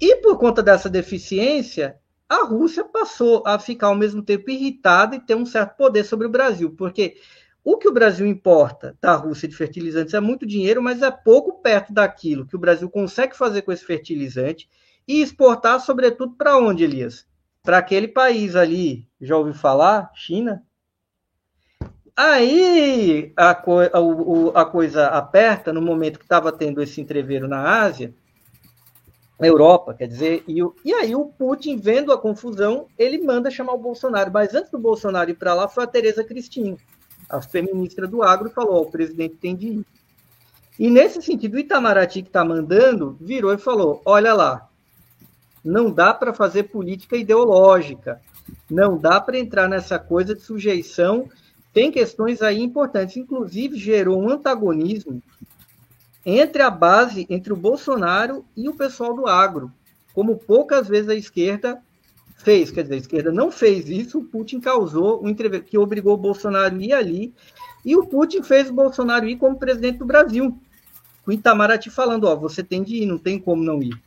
E por conta dessa deficiência, a Rússia passou a ficar ao mesmo tempo irritada e ter um certo poder sobre o Brasil, porque o que o Brasil importa da Rússia de fertilizantes é muito dinheiro, mas é pouco perto daquilo que o Brasil consegue fazer com esse fertilizante e exportar, sobretudo, para onde, Elias? Para aquele país ali, já ouviu falar? China? Aí a, co a, a coisa aperta no momento que estava tendo esse entreveiro na Ásia, Europa, quer dizer, e, e aí o Putin, vendo a confusão, ele manda chamar o Bolsonaro. Mas antes do Bolsonaro ir para lá, foi a Tereza Cristina, a feminista do agro, falou: o presidente tem de ir. E nesse sentido, o Itamaraty, que está mandando, virou e falou: olha lá, não dá para fazer política ideológica, não dá para entrar nessa coisa de sujeição. Tem questões aí importantes, inclusive gerou um antagonismo entre a base, entre o Bolsonaro e o pessoal do agro, como poucas vezes a esquerda fez. Quer dizer, a esquerda não fez isso, o Putin causou um que obrigou o Bolsonaro a ir ali, e o Putin fez o Bolsonaro ir como presidente do Brasil. O Itamaraty falando, ó, você tem de ir, não tem como não ir.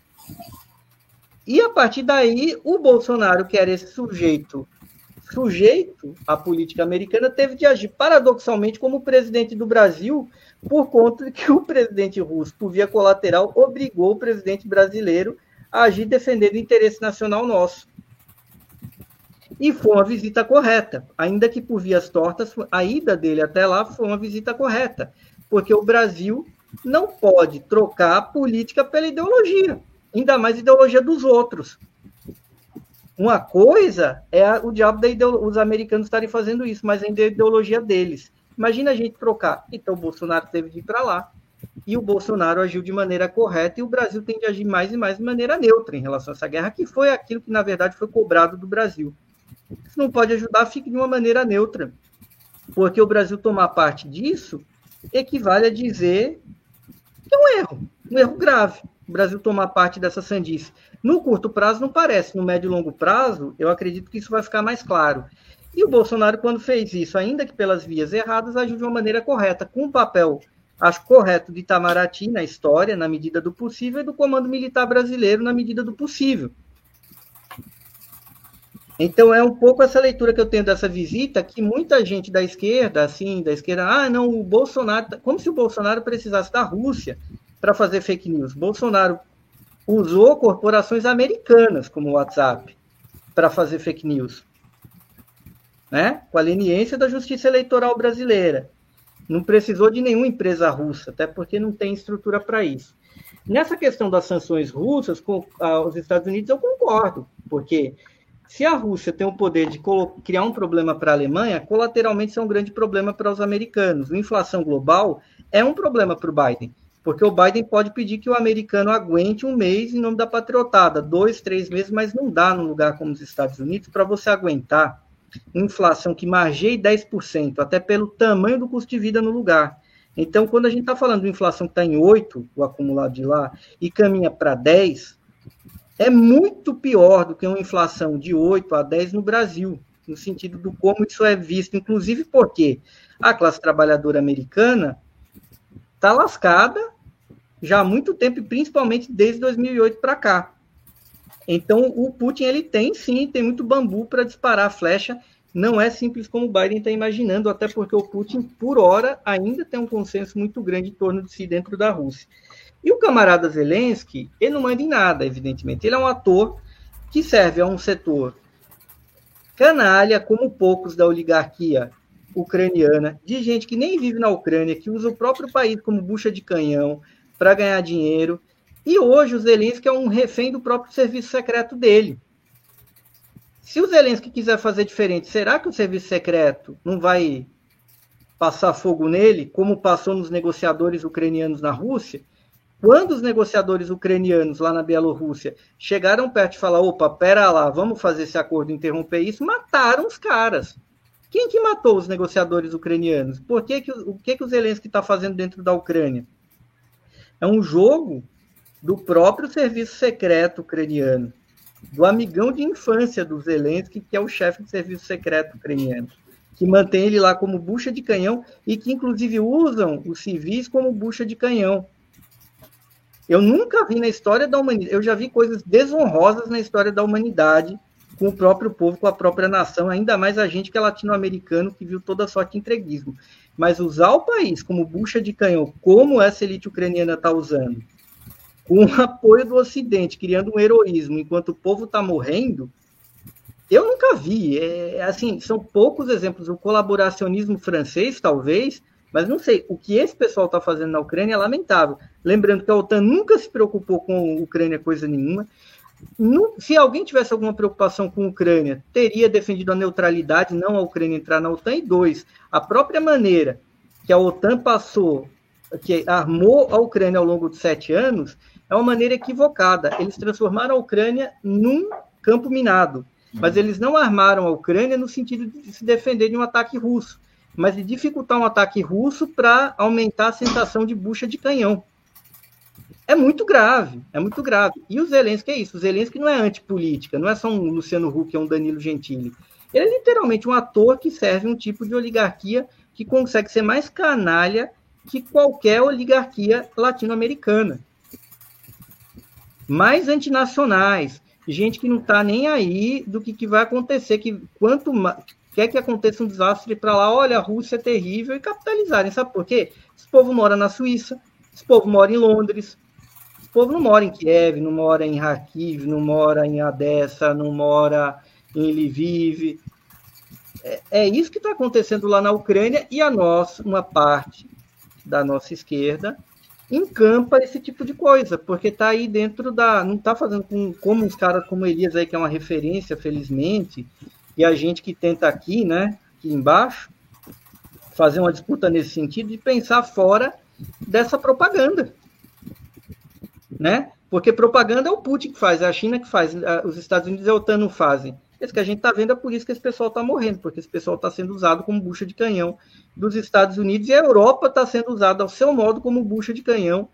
E a partir daí, o Bolsonaro, que era esse sujeito sujeito à política americana, teve de agir paradoxalmente como presidente do Brasil, por conta de que o presidente russo, por via colateral, obrigou o presidente brasileiro a agir defendendo o interesse nacional nosso. E foi uma visita correta, ainda que por vias tortas, a ida dele até lá foi uma visita correta, porque o Brasil não pode trocar a política pela ideologia ainda mais ideologia dos outros. Uma coisa é o diabo da os americanos estarem fazendo isso, mas ainda é a ideologia deles. Imagina a gente trocar. Então o Bolsonaro teve de ir para lá e o Bolsonaro agiu de maneira correta e o Brasil tem de agir mais e mais de maneira neutra em relação a essa guerra, que foi aquilo que na verdade foi cobrado do Brasil. Se não pode ajudar, fique de uma maneira neutra, porque o Brasil tomar parte disso equivale a dizer é um erro, um erro grave. O Brasil tomar parte dessa sandice. No curto prazo não parece, no médio e longo prazo, eu acredito que isso vai ficar mais claro. E o Bolsonaro, quando fez isso, ainda que pelas vias erradas, agiu de uma maneira correta, com o papel, acho correto, de Itamaraty na história, na medida do possível, e do Comando Militar Brasileiro, na medida do possível. Então é um pouco essa leitura que eu tenho dessa visita, que muita gente da esquerda, assim, da esquerda, ah, não, o Bolsonaro, tá", como se o Bolsonaro precisasse da Rússia para fazer fake news. Bolsonaro usou corporações americanas como o WhatsApp para fazer fake news, né? Com a leniência da Justiça Eleitoral brasileira. Não precisou de nenhuma empresa russa, até porque não tem estrutura para isso. Nessa questão das sanções russas com ah, os Estados Unidos, eu concordo, porque se a Rússia tem o poder de criar um problema para a Alemanha, colateralmente isso é um grande problema para os americanos. A inflação global é um problema para o Biden, porque o Biden pode pedir que o americano aguente um mês em nome da patriotada, dois, três meses, mas não dá num lugar como os Estados Unidos para você aguentar inflação que margeie 10%, até pelo tamanho do custo de vida no lugar. Então, quando a gente está falando de inflação que está em 8, o acumulado de lá, e caminha para 10, é muito pior do que uma inflação de 8 a 10 no Brasil, no sentido do como isso é visto, inclusive porque a classe trabalhadora americana está lascada já há muito tempo, principalmente desde 2008 para cá. Então, o Putin ele tem sim, tem muito bambu para disparar a flecha. Não é simples como o Biden está imaginando, até porque o Putin, por hora, ainda tem um consenso muito grande em torno de si dentro da Rússia. E o camarada Zelensky, ele não manda em nada, evidentemente. Ele é um ator que serve a um setor canalha, como poucos da oligarquia ucraniana, de gente que nem vive na Ucrânia, que usa o próprio país como bucha de canhão para ganhar dinheiro. E hoje o Zelensky é um refém do próprio serviço secreto dele. Se o Zelensky quiser fazer diferente, será que o serviço secreto não vai passar fogo nele, como passou nos negociadores ucranianos na Rússia? Quando os negociadores ucranianos lá na Bielorrússia chegaram perto de falar, opa, pera lá, vamos fazer esse acordo, interromper isso, mataram os caras. Quem que matou os negociadores ucranianos? Por que, que o que, que o Zelensky está fazendo dentro da Ucrânia? É um jogo do próprio serviço secreto ucraniano, do amigão de infância do Zelensky, que é o chefe do serviço secreto ucraniano, que mantém ele lá como bucha de canhão e que inclusive usam os civis como bucha de canhão eu nunca vi na história da humanidade, eu já vi coisas desonrosas na história da humanidade com o próprio povo, com a própria nação, ainda mais a gente que é latino-americano, que viu toda sorte de entreguismo. Mas usar o país como bucha de canhão, como essa elite ucraniana está usando, com o apoio do Ocidente, criando um heroísmo enquanto o povo está morrendo, eu nunca vi. É, assim, são poucos exemplos. O colaboracionismo francês, talvez, mas não sei, o que esse pessoal está fazendo na Ucrânia é lamentável. Lembrando que a OTAN nunca se preocupou com a Ucrânia coisa nenhuma. Se alguém tivesse alguma preocupação com a Ucrânia, teria defendido a neutralidade, não a Ucrânia entrar na OTAN. E dois, a própria maneira que a OTAN passou, que armou a Ucrânia ao longo de sete anos, é uma maneira equivocada. Eles transformaram a Ucrânia num campo minado, mas eles não armaram a Ucrânia no sentido de se defender de um ataque russo mas de dificultar um ataque russo para aumentar a sensação de bucha de canhão. É muito grave, é muito grave. E o Zelensky é isso, o Zelensky não é antipolítica, não é só um Luciano Huck, é um Danilo Gentili. Ele é literalmente um ator que serve um tipo de oligarquia que consegue ser mais canalha que qualquer oligarquia latino-americana. Mais antinacionais, gente que não está nem aí do que, que vai acontecer, que quanto quer que aconteça um desastre para lá, olha, a Rússia é terrível e capitalizarem. Sabe por quê? Esse povo mora na Suíça, esse povo mora em Londres, esse povo não mora em Kiev, não mora em Kharkiv, não mora em Odessa, não mora em Lviv. É, é isso que está acontecendo lá na Ucrânia e a nós, uma parte da nossa esquerda, encampa esse tipo de coisa, porque está aí dentro da. Não está fazendo com, como uns caras como Elias aí, que é uma referência, felizmente, e a gente que tenta aqui, né, aqui embaixo, fazer uma disputa nesse sentido de pensar fora dessa propaganda, né? Porque propaganda é o Putin que faz, é a China que faz, os Estados Unidos e a OTAN não fazem. Esse que a gente está vendo é por isso que esse pessoal está morrendo, porque esse pessoal está sendo usado como bucha de canhão dos Estados Unidos e a Europa está sendo usada ao seu modo como bucha de canhão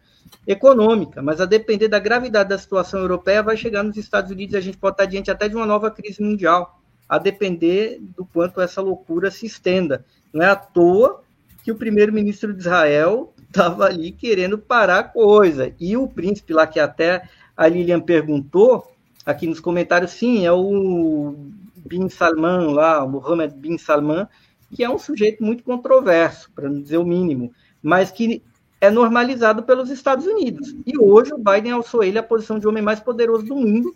econômica, mas a depender da gravidade da situação europeia, vai chegar nos Estados Unidos e a gente pode estar diante até de uma nova crise mundial, a depender do quanto essa loucura se estenda. Não é à toa que o primeiro-ministro de Israel estava ali querendo parar a coisa. E o príncipe lá, que até a Lilian perguntou, aqui nos comentários, sim, é o Bin Salman lá, o Mohammed Bin Salman, que é um sujeito muito controverso, para não dizer o mínimo, mas que é normalizado pelos Estados Unidos. E hoje o Biden alçou ele a posição de homem mais poderoso do mundo,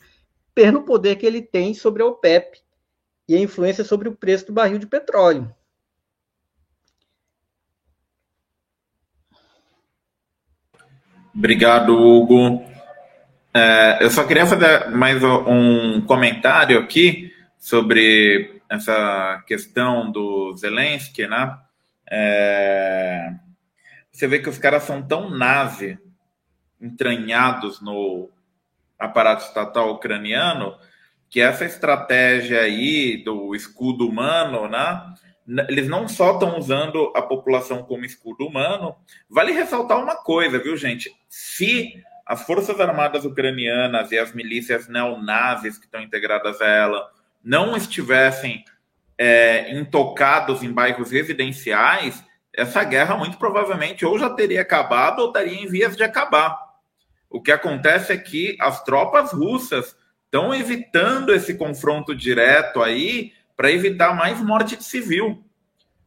pelo poder que ele tem sobre a OPEP e a influência sobre o preço do barril de petróleo. Obrigado, Hugo. É, eu só queria fazer mais um comentário aqui sobre essa questão do Zelensky, né? É, você vê que os caras são tão nazi, entranhados no aparato estatal ucraniano, que essa estratégia aí do escudo humano, né? Eles não só estão usando a população como escudo humano. Vale ressaltar uma coisa, viu, gente? Se as forças armadas ucranianas e as milícias neonazis que estão integradas a ela não estivessem é, intocados em bairros residenciais, essa guerra muito provavelmente ou já teria acabado ou estaria em vias de acabar. O que acontece é que as tropas russas estão evitando esse confronto direto aí para evitar mais morte de civil,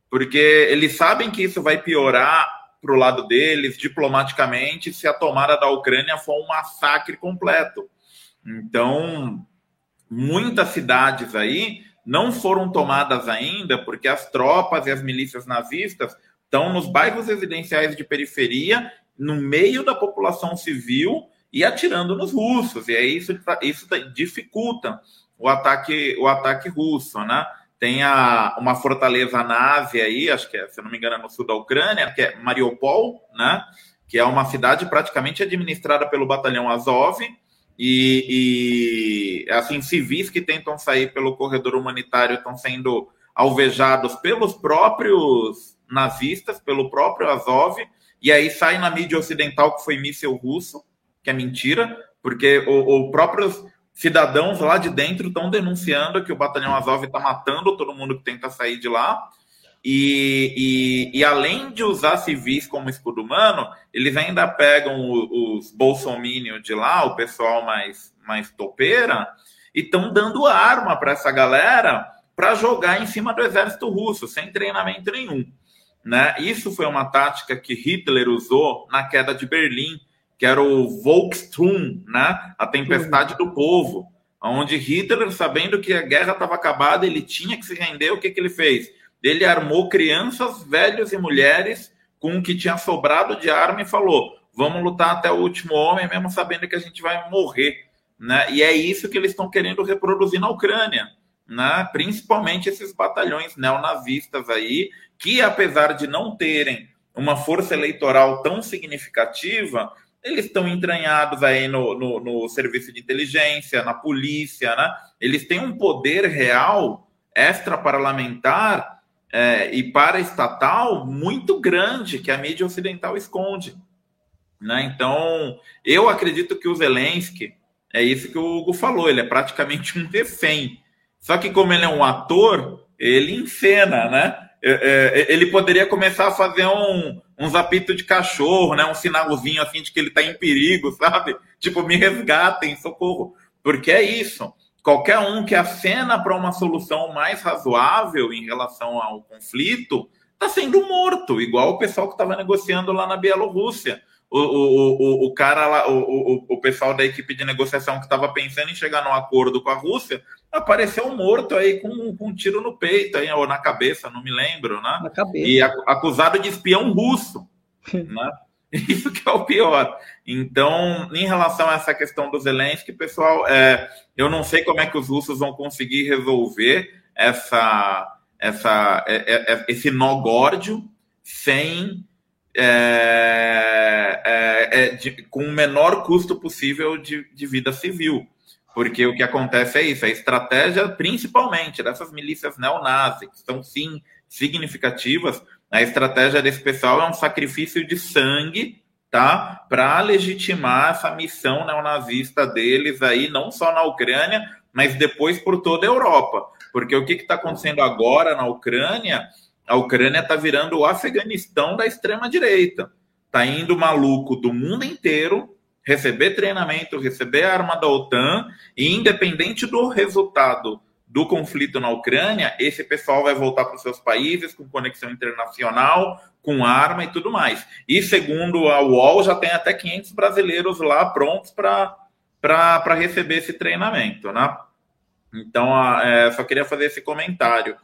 porque eles sabem que isso vai piorar para o lado deles diplomaticamente se a tomada da Ucrânia for um massacre completo. Então, muitas cidades aí não foram tomadas ainda porque as tropas e as milícias nazistas estão nos bairros residenciais de periferia, no meio da população civil e atirando nos russos. E aí isso, isso dificulta o ataque, o ataque russo, né? Tem a, uma fortaleza nazi aí, acho que é, se não me engano, é no sul da Ucrânia, que é Mariupol, né? Que é uma cidade praticamente administrada pelo batalhão Azov, e, e, assim civis que tentam sair pelo corredor humanitário estão sendo alvejados pelos próprios nazistas, pelo próprio Azov, e aí sai na mídia ocidental que foi míssil russo, que é mentira, porque os próprios cidadãos lá de dentro estão denunciando que o batalhão Azov está matando todo mundo que tenta sair de lá. E, e, e, além de usar civis como escudo humano, eles ainda pegam os, os bolsominions de lá, o pessoal mais, mais topeira, e estão dando arma para essa galera para jogar em cima do exército russo, sem treinamento nenhum. Né? Isso foi uma tática que Hitler usou na queda de Berlim, que era o Volkssturm, né? a tempestade do povo, onde Hitler, sabendo que a guerra estava acabada, ele tinha que se render, o que, que ele fez? Ele armou crianças, velhos e mulheres com o que tinha sobrado de arma e falou: vamos lutar até o último homem, mesmo sabendo que a gente vai morrer. Né? E é isso que eles estão querendo reproduzir na Ucrânia. Né? Principalmente esses batalhões neonazistas aí, que apesar de não terem uma força eleitoral tão significativa, eles estão entranhados aí no, no, no, serviço de inteligência, na polícia, né? Eles têm um poder real extra-parlamentar é, e para-estatal muito grande que a mídia ocidental esconde. Né? Então, eu acredito que o Zelensky, é isso que o Hugo falou, ele é praticamente um refém. Só que como ele é um ator, ele encena, né? É, é, ele poderia começar a fazer um, um zapito de cachorro, né? Um sinalzinho assim de que ele está em perigo, sabe? Tipo, me resgatem, socorro. Porque é isso. Qualquer um que acena para uma solução mais razoável em relação ao conflito está sendo morto, igual o pessoal que estava negociando lá na Bielorrússia o, o, o, o cara lá, o, o, o pessoal da equipe de negociação que estava pensando em chegar num acordo com a Rússia, apareceu morto aí com, com um tiro no peito aí, ou na cabeça, não me lembro, né? Na cabeça. E acusado de espião russo, né? Isso que é o pior. Então, em relação a essa questão do Zelensky, pessoal, é, eu não sei como é que os russos vão conseguir resolver essa, essa, é, é, é esse nó górdio sem é, é, é de, com o menor custo possível de, de vida civil. Porque o que acontece é isso, a estratégia, principalmente dessas milícias neonazis, que são sim significativas, a estratégia desse pessoal é um sacrifício de sangue tá? Para legitimar essa missão neonazista deles aí, não só na Ucrânia, mas depois por toda a Europa. Porque o que está acontecendo agora na Ucrânia? A Ucrânia está virando o Afeganistão da extrema-direita. Está indo maluco do mundo inteiro receber treinamento, receber a arma da OTAN, e independente do resultado do conflito na Ucrânia, esse pessoal vai voltar para os seus países com conexão internacional, com arma e tudo mais. E segundo a UOL, já tem até 500 brasileiros lá prontos para receber esse treinamento, né? Então, é, só queria fazer esse comentário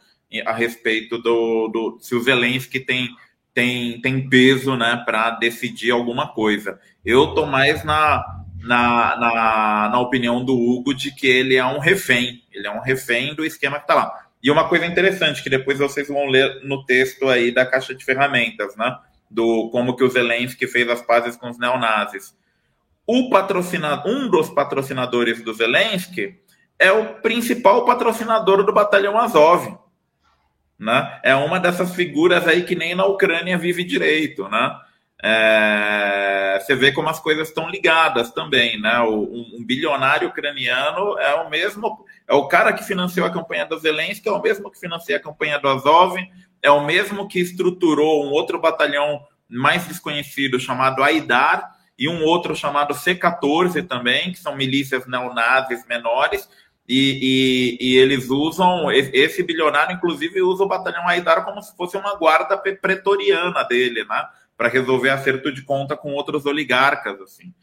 a respeito do, do se o Zelensky tem, tem, tem peso né, para decidir alguma coisa. Eu estou mais na, na, na, na opinião do Hugo de que ele é um refém, ele é um refém do esquema que está lá. E uma coisa interessante que depois vocês vão ler no texto aí da caixa de ferramentas, né? Do como que o Zelensky fez as pazes com os neonazis. O um dos patrocinadores do Zelensky é o principal patrocinador do Batalhão Azov. Né? É uma dessas figuras aí que nem na Ucrânia vive direito, né? É, você vê como as coisas estão ligadas também, né? O, um, um, bilionário ucraniano é o mesmo, é o cara que financiou a campanha do Zelensky, é o mesmo que financia a campanha do Azov, é o mesmo que estruturou um outro batalhão mais desconhecido chamado Aidar e um outro chamado C-14 também, que são milícias neonazis menores, e, e, e, eles usam, esse bilionário, inclusive, usa o batalhão Aidar como se fosse uma guarda pretoriana dele, né? Para resolver acerto de conta com outros oligarcas, assim.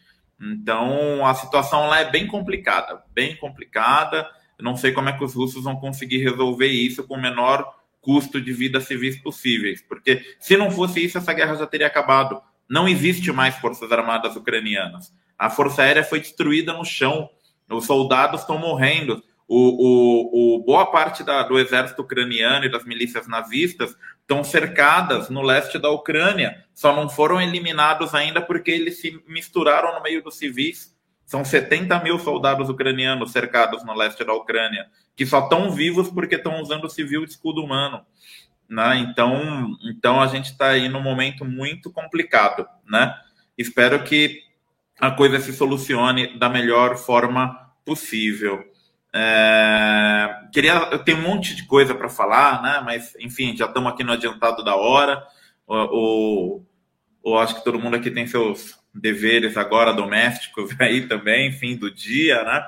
Então, a situação lá é bem complicada, bem complicada. Não sei como é que os russos vão conseguir resolver isso com o menor custo de vida civis possíveis, porque se não fosse isso, essa guerra já teria acabado. Não existe mais forças armadas ucranianas. A força aérea foi destruída no chão os soldados estão morrendo. O, o, o, boa parte da, do exército ucraniano e das milícias nazistas estão cercadas no leste da Ucrânia. Só não foram eliminados ainda porque eles se misturaram no meio dos civis. São 70 mil soldados ucranianos cercados no leste da Ucrânia, que só estão vivos porque estão usando o civil de escudo humano. Né? Então, então a gente está aí num momento muito complicado. Né? Espero que a coisa se solucione da melhor forma possível. É, queria, eu tenho um monte de coisa para falar, né? Mas enfim, já estamos aqui no adiantado da hora. O, o, o, acho que todo mundo aqui tem seus deveres agora domésticos aí também, fim do dia, né?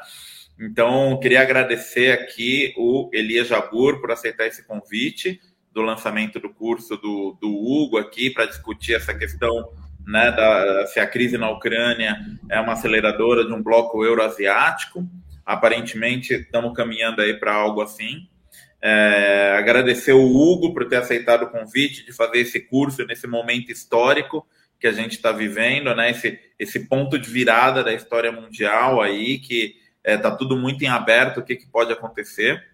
Então, queria agradecer aqui o Elias Jabur por aceitar esse convite do lançamento do curso do, do Hugo aqui para discutir essa questão né, da, se a crise na Ucrânia é uma aceleradora de um bloco euroasiático. Aparentemente, estamos caminhando aí para algo assim. É, agradecer o Hugo por ter aceitado o convite de fazer esse curso nesse momento histórico que a gente está vivendo, né? Esse, esse ponto de virada da história mundial aí, que está é, tá tudo muito em aberto, o que, que pode acontecer.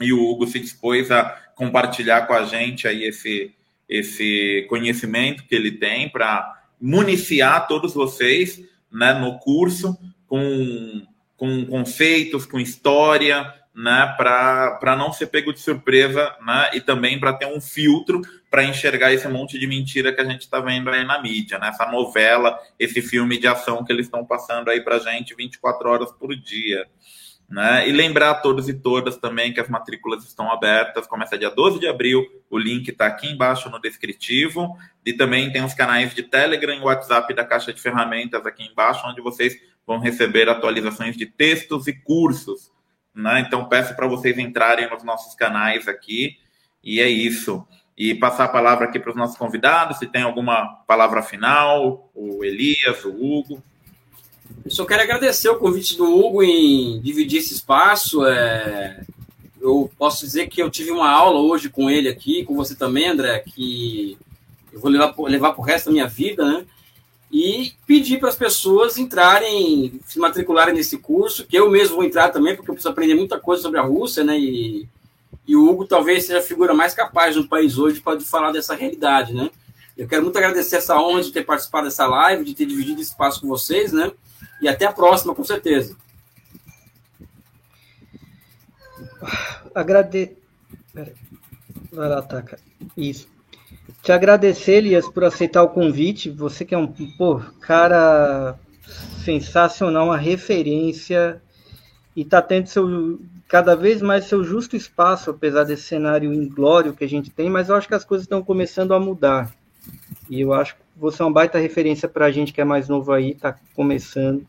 E o Hugo se dispôs a compartilhar com a gente aí esse, esse conhecimento que ele tem para municiar todos vocês né, no curso com, com conceitos, com história, né, para não ser pego de surpresa né, e também para ter um filtro para enxergar esse monte de mentira que a gente está vendo aí na mídia, né, essa novela, esse filme de ação que eles estão passando aí para gente 24 horas por dia. Né? E lembrar a todos e todas também que as matrículas estão abertas, começa dia 12 de abril, o link está aqui embaixo no descritivo, e também tem os canais de Telegram e WhatsApp da Caixa de Ferramentas aqui embaixo, onde vocês vão receber atualizações de textos e cursos. Né? Então peço para vocês entrarem nos nossos canais aqui, e é isso. E passar a palavra aqui para os nossos convidados, se tem alguma palavra final, o Elias, o Hugo. Eu só quero agradecer o convite do Hugo em dividir esse espaço. É... Eu posso dizer que eu tive uma aula hoje com ele aqui, com você também, André, que eu vou levar, levar para o resto da minha vida, né? E pedir para as pessoas entrarem, se matricularem nesse curso, que eu mesmo vou entrar também, porque eu preciso aprender muita coisa sobre a Rússia, né? E, e o Hugo talvez seja a figura mais capaz no país hoje para falar dessa realidade, né? Eu quero muito agradecer essa honra de ter participado dessa live, de ter dividido esse espaço com vocês, né? E até a próxima, com certeza. Agrade... Vai lá, Taca. Isso. te agradecer, Elias, por aceitar o convite. Você que é um pô, cara sensacional, uma referência e está tendo seu, cada vez mais seu justo espaço, apesar desse cenário inglório que a gente tem, mas eu acho que as coisas estão começando a mudar. E eu acho que você é uma baita referência para a gente que é mais novo aí, está começando.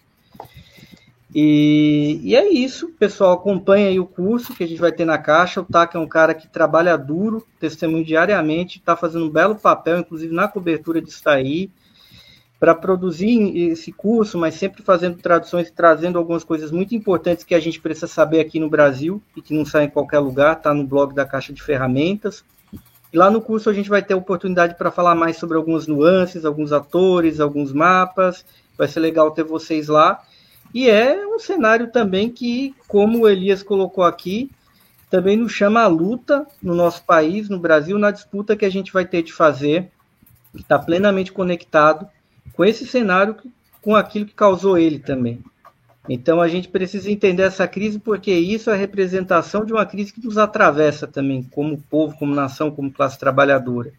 E, e, é isso, pessoal. Acompanha aí o curso que a gente vai ter na caixa. O TAC é um cara que trabalha duro, testemunho diariamente, está fazendo um belo papel, inclusive na cobertura de aí para produzir esse curso, mas sempre fazendo traduções e trazendo algumas coisas muito importantes que a gente precisa saber aqui no Brasil e que não sai em qualquer lugar, está no blog da Caixa de Ferramentas. E lá no curso a gente vai ter oportunidade para falar mais sobre algumas nuances, alguns atores, alguns mapas. Vai ser legal ter vocês lá. E é um cenário também que, como o Elias colocou aqui, também nos chama a luta no nosso país, no Brasil, na disputa que a gente vai ter de fazer, que está plenamente conectado com esse cenário, com aquilo que causou ele também. Então a gente precisa entender essa crise porque isso é a representação de uma crise que nos atravessa também, como povo, como nação, como classe trabalhadora.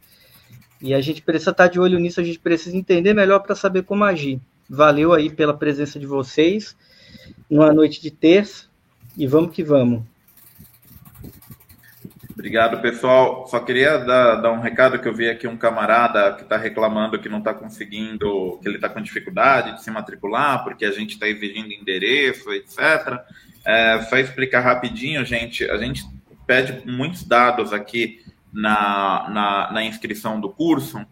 E a gente precisa estar de olho nisso, a gente precisa entender melhor para saber como agir. Valeu aí pela presença de vocês numa noite de terça e vamos que vamos. Obrigado, pessoal. Só queria dar, dar, um recado que eu vi aqui um camarada que está reclamando que não está conseguindo, que ele está com dificuldade de se matricular, porque a gente está exigindo endereço, etc. É, só explicar rapidinho, gente. A gente pede muitos dados aqui na, na, na inscrição do curso,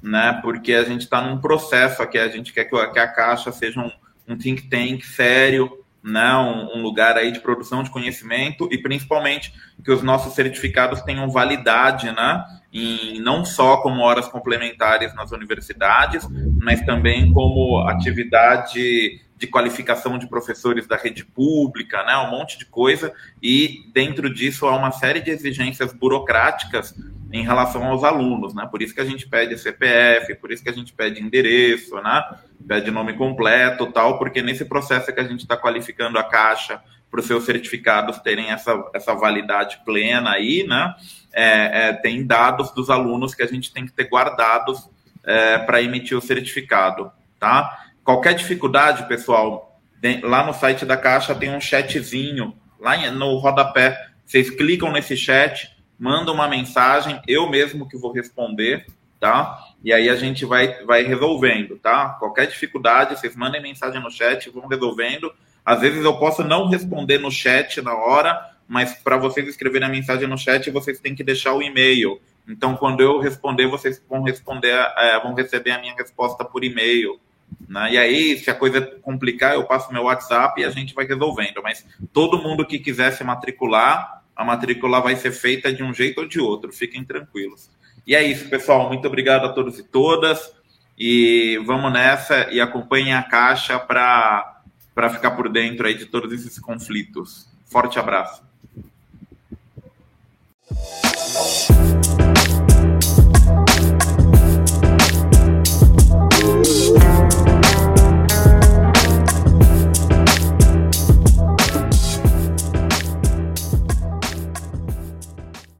né? Porque a gente está num processo aqui, a gente quer que, a Caixa seja um, um think tank sério, né, um, um, lugar aí de produção de conhecimento e principalmente que os nossos certificados tenham validade, né, em, não só como horas complementares nas universidades, mas também como atividade de qualificação de professores da rede pública, né, um monte de coisa, e dentro disso há uma série de exigências burocráticas em relação aos alunos, né? Por isso que a gente pede CPF, por isso que a gente pede endereço, né? Pede nome completo, tal, porque nesse processo é que a gente está qualificando a caixa para os seus certificados terem essa, essa validade plena aí, né? É, é, tem dados dos alunos que a gente tem que ter guardados é, para emitir o certificado, tá? Qualquer dificuldade, pessoal, lá no site da Caixa tem um chatzinho, lá no rodapé. Vocês clicam nesse chat, manda uma mensagem, eu mesmo que vou responder, tá? E aí a gente vai, vai resolvendo, tá? Qualquer dificuldade, vocês mandem mensagem no chat, vão resolvendo. Às vezes eu posso não responder no chat na hora, mas para vocês escreverem a mensagem no chat, vocês têm que deixar o e-mail. Então, quando eu responder, vocês vão responder, é, vão receber a minha resposta por e-mail. Né? E aí, se a coisa complicar, eu passo meu WhatsApp e a gente vai resolvendo. Mas todo mundo que quiser se matricular, a matrícula vai ser feita de um jeito ou de outro, fiquem tranquilos. E é isso, pessoal. Muito obrigado a todos e todas. E vamos nessa e acompanhem a caixa para ficar por dentro aí de todos esses conflitos. Forte abraço.